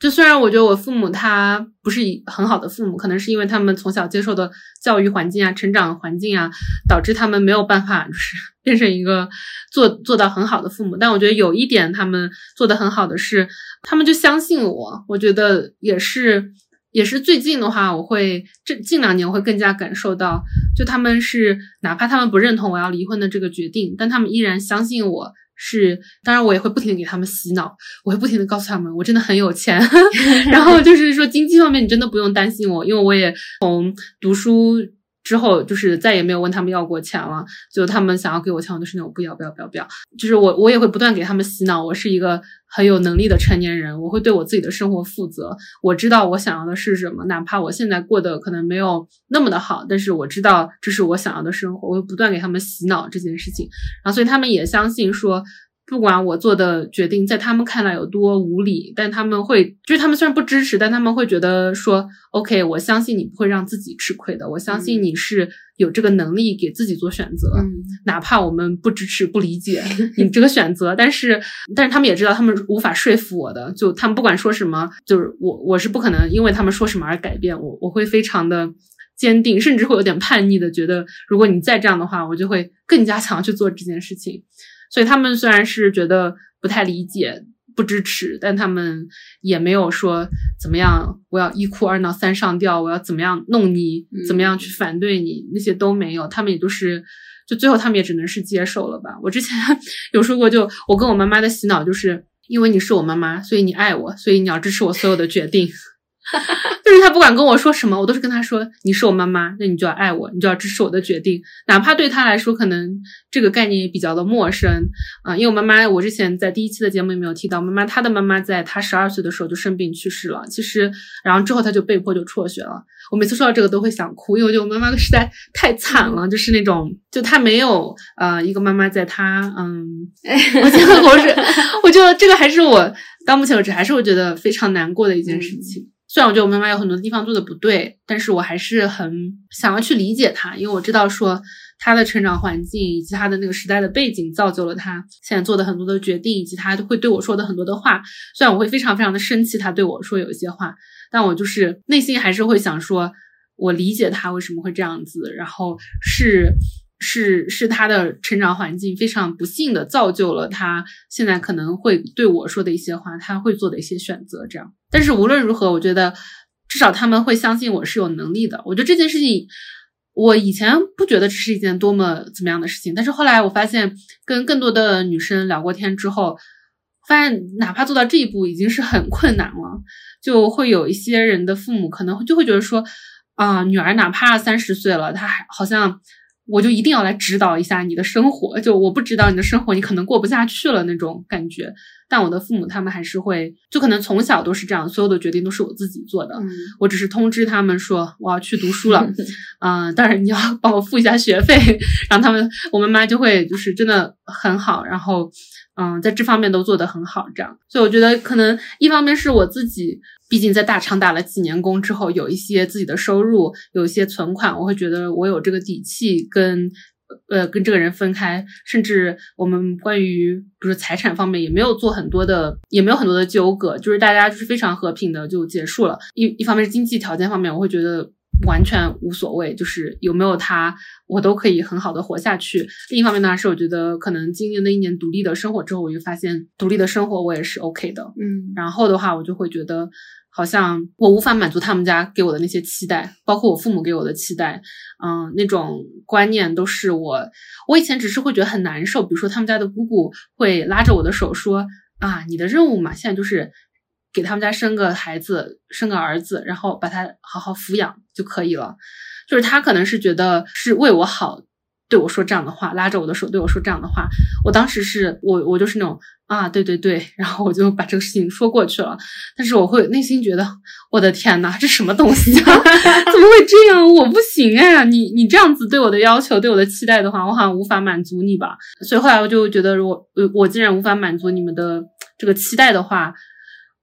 S1: 就虽然我觉得我父母他不是很好的父母，可能是因为他们从小接受的教育环境啊、成长环境啊，导致他们没有办法就是 (laughs) 变成一个做做到很好的父母。但我觉得有一点他们做的很好的是，他们就相信我。我觉得也是。也是最近的话，我会这近两年我会更加感受到，就他们是哪怕他们不认同我要离婚的这个决定，但他们依然相信我是。当然，我也会不停的给他们洗脑，我会不停的告诉他们，我真的很有钱。(laughs) 然后就是说经济方面你真的不用担心我，因为我也从读书。之后就是再也没有问他们要过钱了，就他们想要给我钱，我都是那种不要不要不要不要。就是我我也会不断给他们洗脑，我是一个很有能力的成年人，我会对我自己的生活负责，我知道我想要的是什么，哪怕我现在过得可能没有那么的好，但是我知道这是我想要的生活，我会不断给他们洗脑这件事情，然后所以他们也相信说。不管我做的决定在他们看来有多无理，但他们会，就是他们虽然不支持，但他们会觉得说，OK，我相信你不会让自己吃亏的，我相信你是有这个能力给自己做选择，哪怕我们不支持、不理解 (laughs) 你这个选择，但是，但是他们也知道他们无法说服我的，就他们不管说什么，就是我我是不可能因为他们说什么而改变我，我会非常的坚定，甚至会有点叛逆的觉得，如果你再这样的话，我就会更加 (laughs) 想要去做这件事情。所以他们虽然是觉得不太理解、不支持，但他们也没有说怎么样，我要一哭二闹三上吊，我要怎么样弄你，怎么样去反对你，那些都没有。他们也就是，就最后他们也只能是接受了吧。我之前 (laughs) 有说过，就我跟我妈妈的洗脑，就是因为你是我妈妈，所以你爱我，所以你要支持我所有的决定。(laughs) 就是他不管跟我说什么，我都是跟他说：“你是我妈妈，那你就要爱我，你就要支持我的决定。”哪怕对他来说，可能这个概念也比较的陌生啊。因为我妈妈，我之前在第一期的节目里面有提到，妈妈她的妈妈在她十二岁的时候就生病去世了。其实，然后之后她就被迫就辍学了。我每次说到这个都会想哭，因为我觉得我妈妈实在太惨了，(laughs) 就是那种就她没有呃一个妈妈在她嗯，我觉得我是我觉得这个还是我到目前为止还是我觉得非常难过的一件事情。虽然我觉得我妈妈有很多地方做的不对，但是我还是很想要去理解她，因为我知道说她的成长环境以及她的那个时代的背景造就了她现在做的很多的决定，以及她会对我说的很多的话。虽然我会非常非常的生气，她对我说有一些话，但我就是内心还是会想说，我理解她为什么会这样子，然后是。是是他的成长环境非常不幸的造就了他现在可能会对我说的一些话，他会做的一些选择，这样。但是无论如何，我觉得至少他们会相信我是有能力的。我觉得这件事情，我以前不觉得这是一件多么怎么样的事情，但是后来我发现跟更多的女生聊过天之后，发现哪怕做到这一步已经是很困难了。就会有一些人的父母可能就会觉得说，啊，女儿哪怕三十岁了，她还好像。我就一定要来指导一下你的生活，就我不指导你的生活，你可能过不下去了那种感觉。但我的父母他们还是会，就可能从小都是这样，所有的决定都是我自己做的。我只是通知他们说我要去读书了，(laughs) 嗯，当然你要帮我付一下学费。然后他们，我妈妈就会就是真的很好，然后嗯，在这方面都做得很好，这样。所以我觉得可能一方面是我自己。毕竟在大厂打了几年工之后，有一些自己的收入，有一些存款，我会觉得我有这个底气跟呃跟这个人分开，甚至我们关于比如说财产方面也没有做很多的，也没有很多的纠葛，就是大家就是非常和平的就结束了。一一方面是经济条件方面，我会觉得完全无所谓，就是有没有他，我都可以很好的活下去。另一方面呢，是我觉得可能经历了一年独立的生活之后，我就发现独立的生活我也是 OK 的。
S2: 嗯，
S1: 然后的话，我就会觉得好像我无法满足他们家给我的那些期待，包括我父母给我的期待，嗯，那种观念都是我，我以前只是会觉得很难受。比如说他们家的姑姑会拉着我的手说啊，你的任务嘛，现在就是。给他们家生个孩子，生个儿子，然后把他好好抚养就可以了。就是他可能是觉得是为我好，对我说这样的话，拉着我的手对我说这样的话。我当时是我，我就是那种啊，对对对，然后我就把这个事情说过去了。但是我会内心觉得，我的天呐，这什么东西啊？(laughs) 怎么会这样？我不行哎！你你这样子对我的要求，对我的期待的话，我好像无法满足你吧。所以后来我就觉得，如果我我既然无法满足你们的这个期待的话。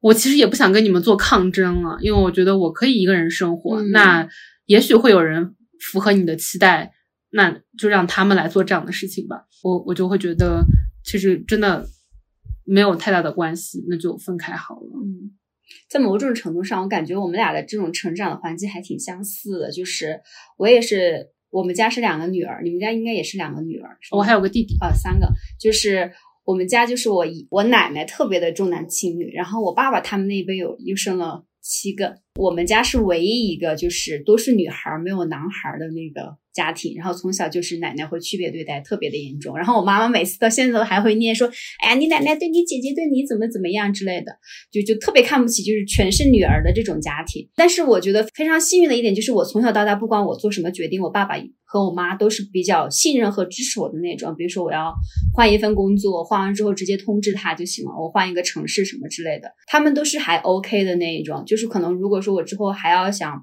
S1: 我其实也不想跟你们做抗争了，因为我觉得我可以一个人生活。那也许会有人符合你的期待，那就让他们来做这样的事情吧。我我就会觉得，其实真的没有太大的关系，那就分开好了。
S2: 嗯，在某种程度上，我感觉我们俩的这种成长的环境还挺相似的。就是我也是，我们家是两个女儿，你们家应该也是两个女儿。
S1: 我还有个弟弟
S2: 啊，三个，就是。我们家就是我我奶奶特别的重男轻女，然后我爸爸他们那一辈有又生了七个，我们家是唯一一个就是都是女孩没有男孩的那个。家庭，然后从小就是奶奶会区别对待，特别的严重。然后我妈妈每次到现在都还会念说：“哎呀，你奶奶对你姐姐对你怎么怎么样之类的，就就特别看不起，就是全是女儿的这种家庭。”但是我觉得非常幸运的一点就是，我从小到大不管我做什么决定，我爸爸和我妈都是比较信任和支持我的那种。比如说我要换一份工作，换完之后直接通知他就行了。我换一个城市什么之类的，他们都是还 OK 的那一种。就是可能如果说我之后还要想。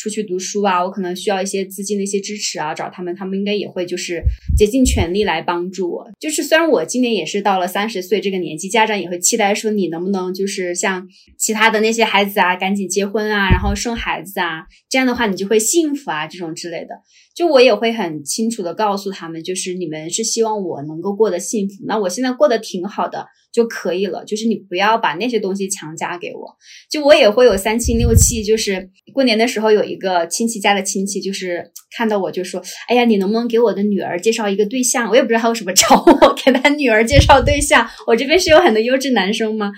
S2: 出去读书啊，我可能需要一些资金的一些支持啊，找他们，他们应该也会就是竭尽全力来帮助我。就是虽然我今年也是到了三十岁这个年纪，家长也会期待说你能不能就是像其他的那些孩子啊，赶紧结婚啊，然后生孩子啊，这样的话你就会幸福啊，这种之类的。就我也会很清楚的告诉他们，就是你们是希望我能够过得幸福，那我现在过得挺好的。就可以了，就是你不要把那些东西强加给我。就我也会有三亲六戚，就是过年的时候有一个亲戚家的亲戚，就是看到我就说：“哎呀，你能不能给我的女儿介绍一个对象？”我也不知道他为什么找我 (laughs) 给他女儿介绍对象。我这边是有很多优质男生吗？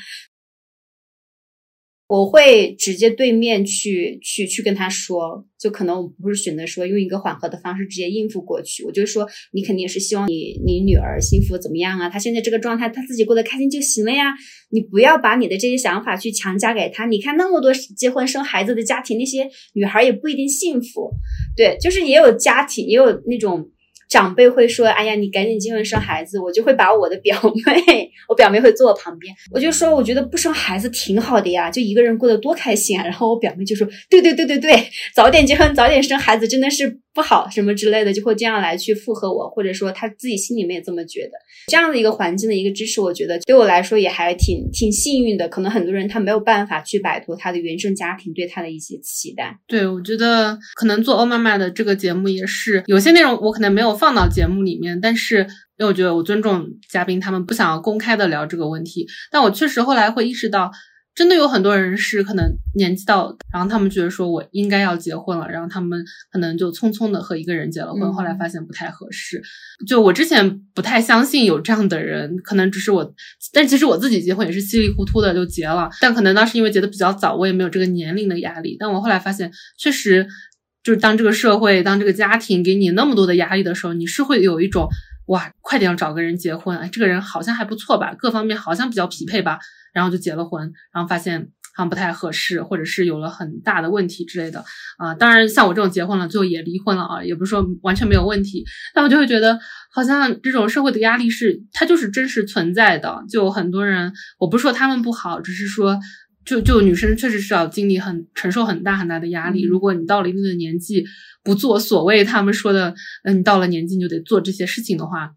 S2: 我会直接对面去去去跟他说，就可能我不是选择说用一个缓和的方式直接应付过去，我就说你肯定是希望你你女儿幸福怎么样啊？她现在这个状态，她自己过得开心就行了呀。你不要把你的这些想法去强加给她。你看那么多结婚生孩子的家庭，那些女孩也不一定幸福。对，就是也有家庭，也有那种。长辈会说：“哎呀，你赶紧结婚生孩子。”我就会把我的表妹，(laughs) 我表妹会坐我旁边，我就说：“我觉得不生孩子挺好的呀，就一个人过得多开心啊。”然后我表妹就说：“对对对对对，早点结婚，早点生孩子，真的是。”不好什么之类的，就会这样来去附和我，或者说他自己心里面也这么觉得。这样的一个环境的一个支持，我觉得对我来说也还挺挺幸运的。可能很多人他没有办法去摆脱他的原生家庭对他的一些期待。
S1: 对，我觉得可能做欧妈妈的这个节目也是有些内容我可能没有放到节目里面，但是因为我觉得我尊重嘉宾，他们不想要公开的聊这个问题，但我确实后来会意识到。真的有很多人是可能年纪到，然后他们觉得说我应该要结婚了，然后他们可能就匆匆的和一个人结了婚，后来发现不太合适。就我之前不太相信有这样的人，可能只是我，但其实我自己结婚也是稀里糊涂的就结了，但可能当时因为结的比较早，我也没有这个年龄的压力。但我后来发现，确实就是当这个社会、当这个家庭给你那么多的压力的时候，你是会有一种哇，快点要找个人结婚，哎，这个人好像还不错吧，各方面好像比较匹配吧。然后就结了婚，然后发现好像不太合适，或者是有了很大的问题之类的啊。当然，像我这种结婚了最后也离婚了啊，也不是说完全没有问题。但我就会觉得，好像这种社会的压力是它就是真实存在的。就很多人，我不是说他们不好，只是说，就就女生确实是要经历很承受很大很大的压力。如果你到了一定的年纪不做所谓他们说的，嗯，你到了年纪你就得做这些事情的话。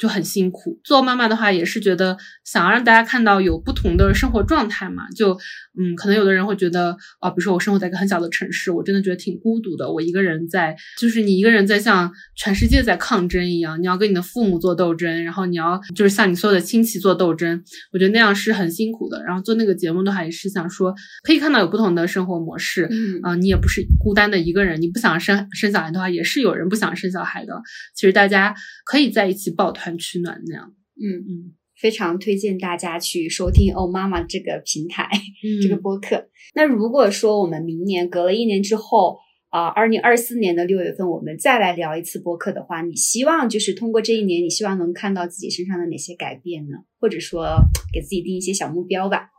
S1: 就很辛苦。做妈妈的话，也是觉得想要让大家看到有不同的生活状态嘛。就嗯，可能有的人会觉得啊，比如说我生活在一个很小的城市，我真的觉得挺孤独的。我一个人在，就是你一个人在向全世界在抗争一样，你要跟你的父母做斗争，然后你要就是向你所有的亲戚做斗争。我觉得那样是很辛苦的。然后做那个节目的话，也是想说可以看到有不同的生活模式。
S2: 嗯
S1: 啊、你也不是孤单的一个人，你不想生生小孩的话，也是有人不想生小孩的。其实大家可以在一起抱团取暖那样。
S2: 嗯，
S1: 嗯
S2: 非常推荐大家去收听哦妈妈这个平台。
S1: 嗯
S2: 这个播客。那如果说我们明年隔了一年之后，啊、2二零二四年的六月份，我们再来聊一次播客的话，你希望就是通过这一年，你希望能看到自己身上的哪些改变呢？或者说给自己定一些小目标吧。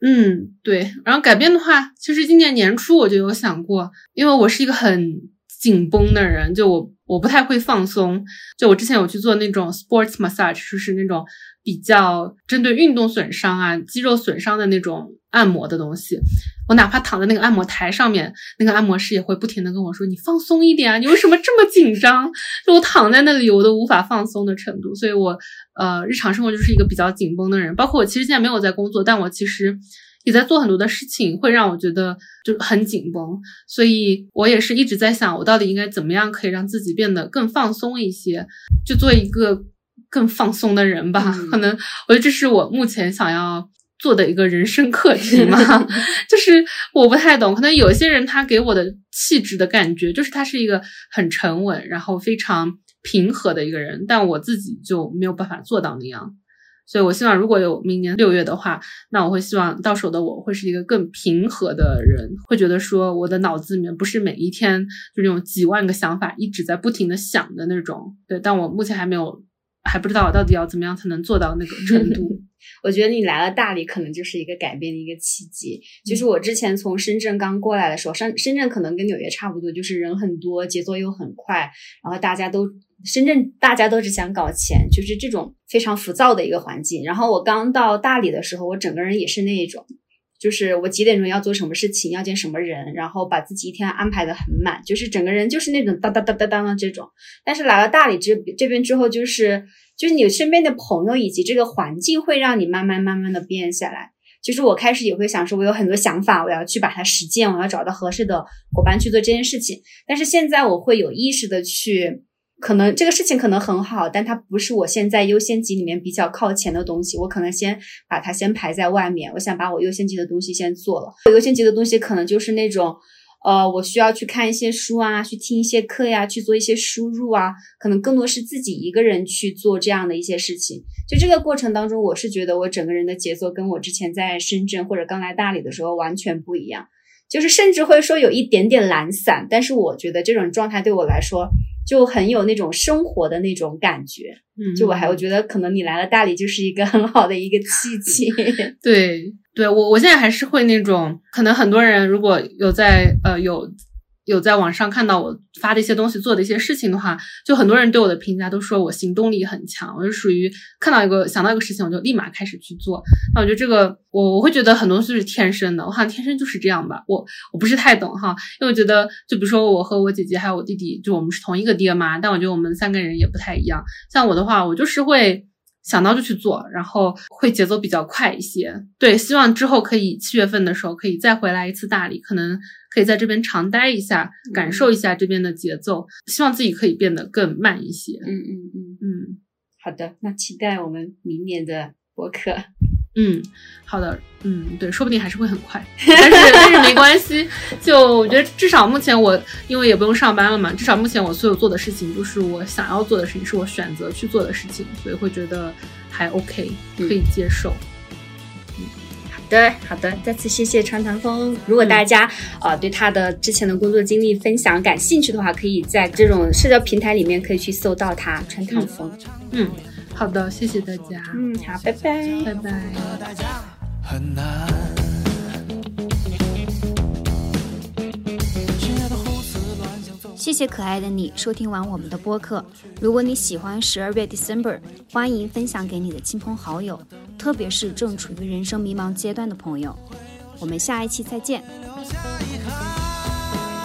S1: 嗯，对。然后改变的话，其实今年年初我就有想过，因为我是一个很紧绷的人，就我我不太会放松。就我之前有去做那种 sports massage，就是那种比较针对运动损伤啊、肌肉损伤的那种按摩的东西。我哪怕躺在那个按摩台上面，那个按摩师也会不停的跟我说：“你放松一点啊，你为什么这么紧张？”就我躺在那里，我都无法放松的程度。所以我呃，日常生活就是一个比较紧绷的人。包括我其实现在没有在工作，但我其实也在做很多的事情，会让我觉得就很紧绷。所以我也是一直在想，我到底应该怎么样可以让自己变得更放松一些，就做一个更放松的人吧。
S2: 嗯
S1: 可能我觉得这是我目前想要。做的一个人生课题嘛，(laughs) 就是我不太懂，可能有些人他给我的气质的感觉，就是他是一个很沉稳，然后非常平和的一个人，但我自己就没有办法做到那样。所以我希望如果有明年六月的话，那我会希望到手的我会是一个更平和的人，会觉得说我的脑子里面不是每一天就那种几万个想法一直在不停的想的那种。对，但我目前还没有，还不知道到底要怎么样才能做到那个程度。
S2: 我觉得你来了大理，可能就是一个改变的一个契机。就是我之前从深圳刚过来的时候，深深圳可能跟纽约差不多，就是人很多，节奏又很快，然后大家都深圳大家都只想搞钱，就是这种非常浮躁的一个环境。然后我刚到大理的时候，我整个人也是那一种。就是我几点钟要做什么事情，要见什么人，然后把自己一天安排的很满，就是整个人就是那种当当当当当的这种。但是来了大理这这边之后，就是就是你身边的朋友以及这个环境会让你慢慢慢慢的变下来。就是我开始也会想说，我有很多想法，我要去把它实践，我要找到合适的伙伴去做这件事情。但是现在我会有意识的去，可能这个事情可能很好，但它不是我现在优先级里面比较靠前的东西，我可能先把它先排在外面。我想把我优先级的东西先做了，我优先级的东西可能就是那种。呃，我需要去看一些书啊，去听一些课呀，去做一些输入啊，可能更多是自己一个人去做这样的一些事情。就这个过程当中，我是觉得我整个人的节奏跟我之前在深圳或者刚来大理的时候完全不一样，就是甚至会说有一点点懒散，但是我觉得这种状态对我来说就很有那种生活的那种感觉。
S1: 嗯，
S2: 就我还我觉得可能你来了大理就是一个很好的一个契机。(laughs)
S1: 对对，我我现在还是会那种，可能很多人如果有在呃有有在网上看到我发的一些东西、做的一些事情的话，就很多人对我的评价都说我行动力很强，我就属于看到一个想到一个事情我就立马开始去做。那我觉得这个我我会觉得很多东西是天生的，我好像天生就是这样吧。我我不是太懂哈，因为我觉得就比如说我和我姐姐还有我弟弟，就我们是同一个爹妈，但我觉得我们三个人也不太一样。像我的话，我就是会。想到就去做，然后会节奏比较快一些。对，希望之后可以七月份的时候可以再回来一次大理，可能可以在这边长待一下，感受一下这边的节奏。希望自己可以变得更慢一些。
S2: 嗯嗯嗯，
S1: 嗯
S2: 好的，那期待我们明年的博客。
S1: 嗯，好的，嗯，对，说不定还是会很快，(laughs) 但是但是没关系。就我觉得至少目前我因为也不用上班了嘛，至少目前我所有做的事情就是我想要做的事情，是我选择去做的事情，所以会觉得还 OK，可以接受。
S2: 好的，好的，再次谢谢川唐风。如果大家、呃对他的之前的工作经历分享感兴趣的话，可以在这种社交平台里面可以去搜到他川唐风。
S1: 嗯，好的，谢谢大家，
S2: 嗯，好，拜拜。
S1: 拜拜。
S3: 很难。
S4: 谢谢可爱的你收听完我们的播客。如果你喜欢十二月 December，欢迎分享给你的亲朋好友，特别是正处于人生迷茫阶段的朋友。我们下一期再见。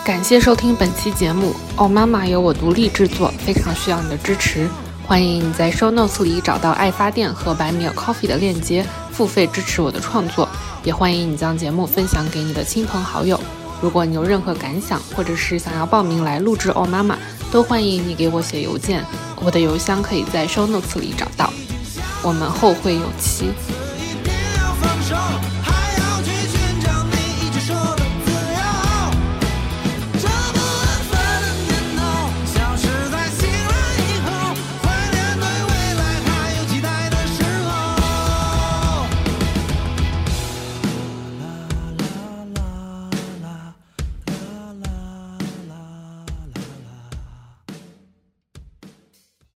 S1: 感谢收听本期节目，哦妈妈由我独立制作，非常需要你的支持。欢迎你在 Show Notes 里找到爱发电和白米 Coffee 的链接，付费支持我的创作。也欢迎你将节目分享给你的亲朋好友。如果你有任何感想，或者是想要报名来录制《哦妈妈》，都欢迎你给我写邮件。我的邮箱可以在 Show Notes 里找到。我们后会有期。
S3: 一定要放手。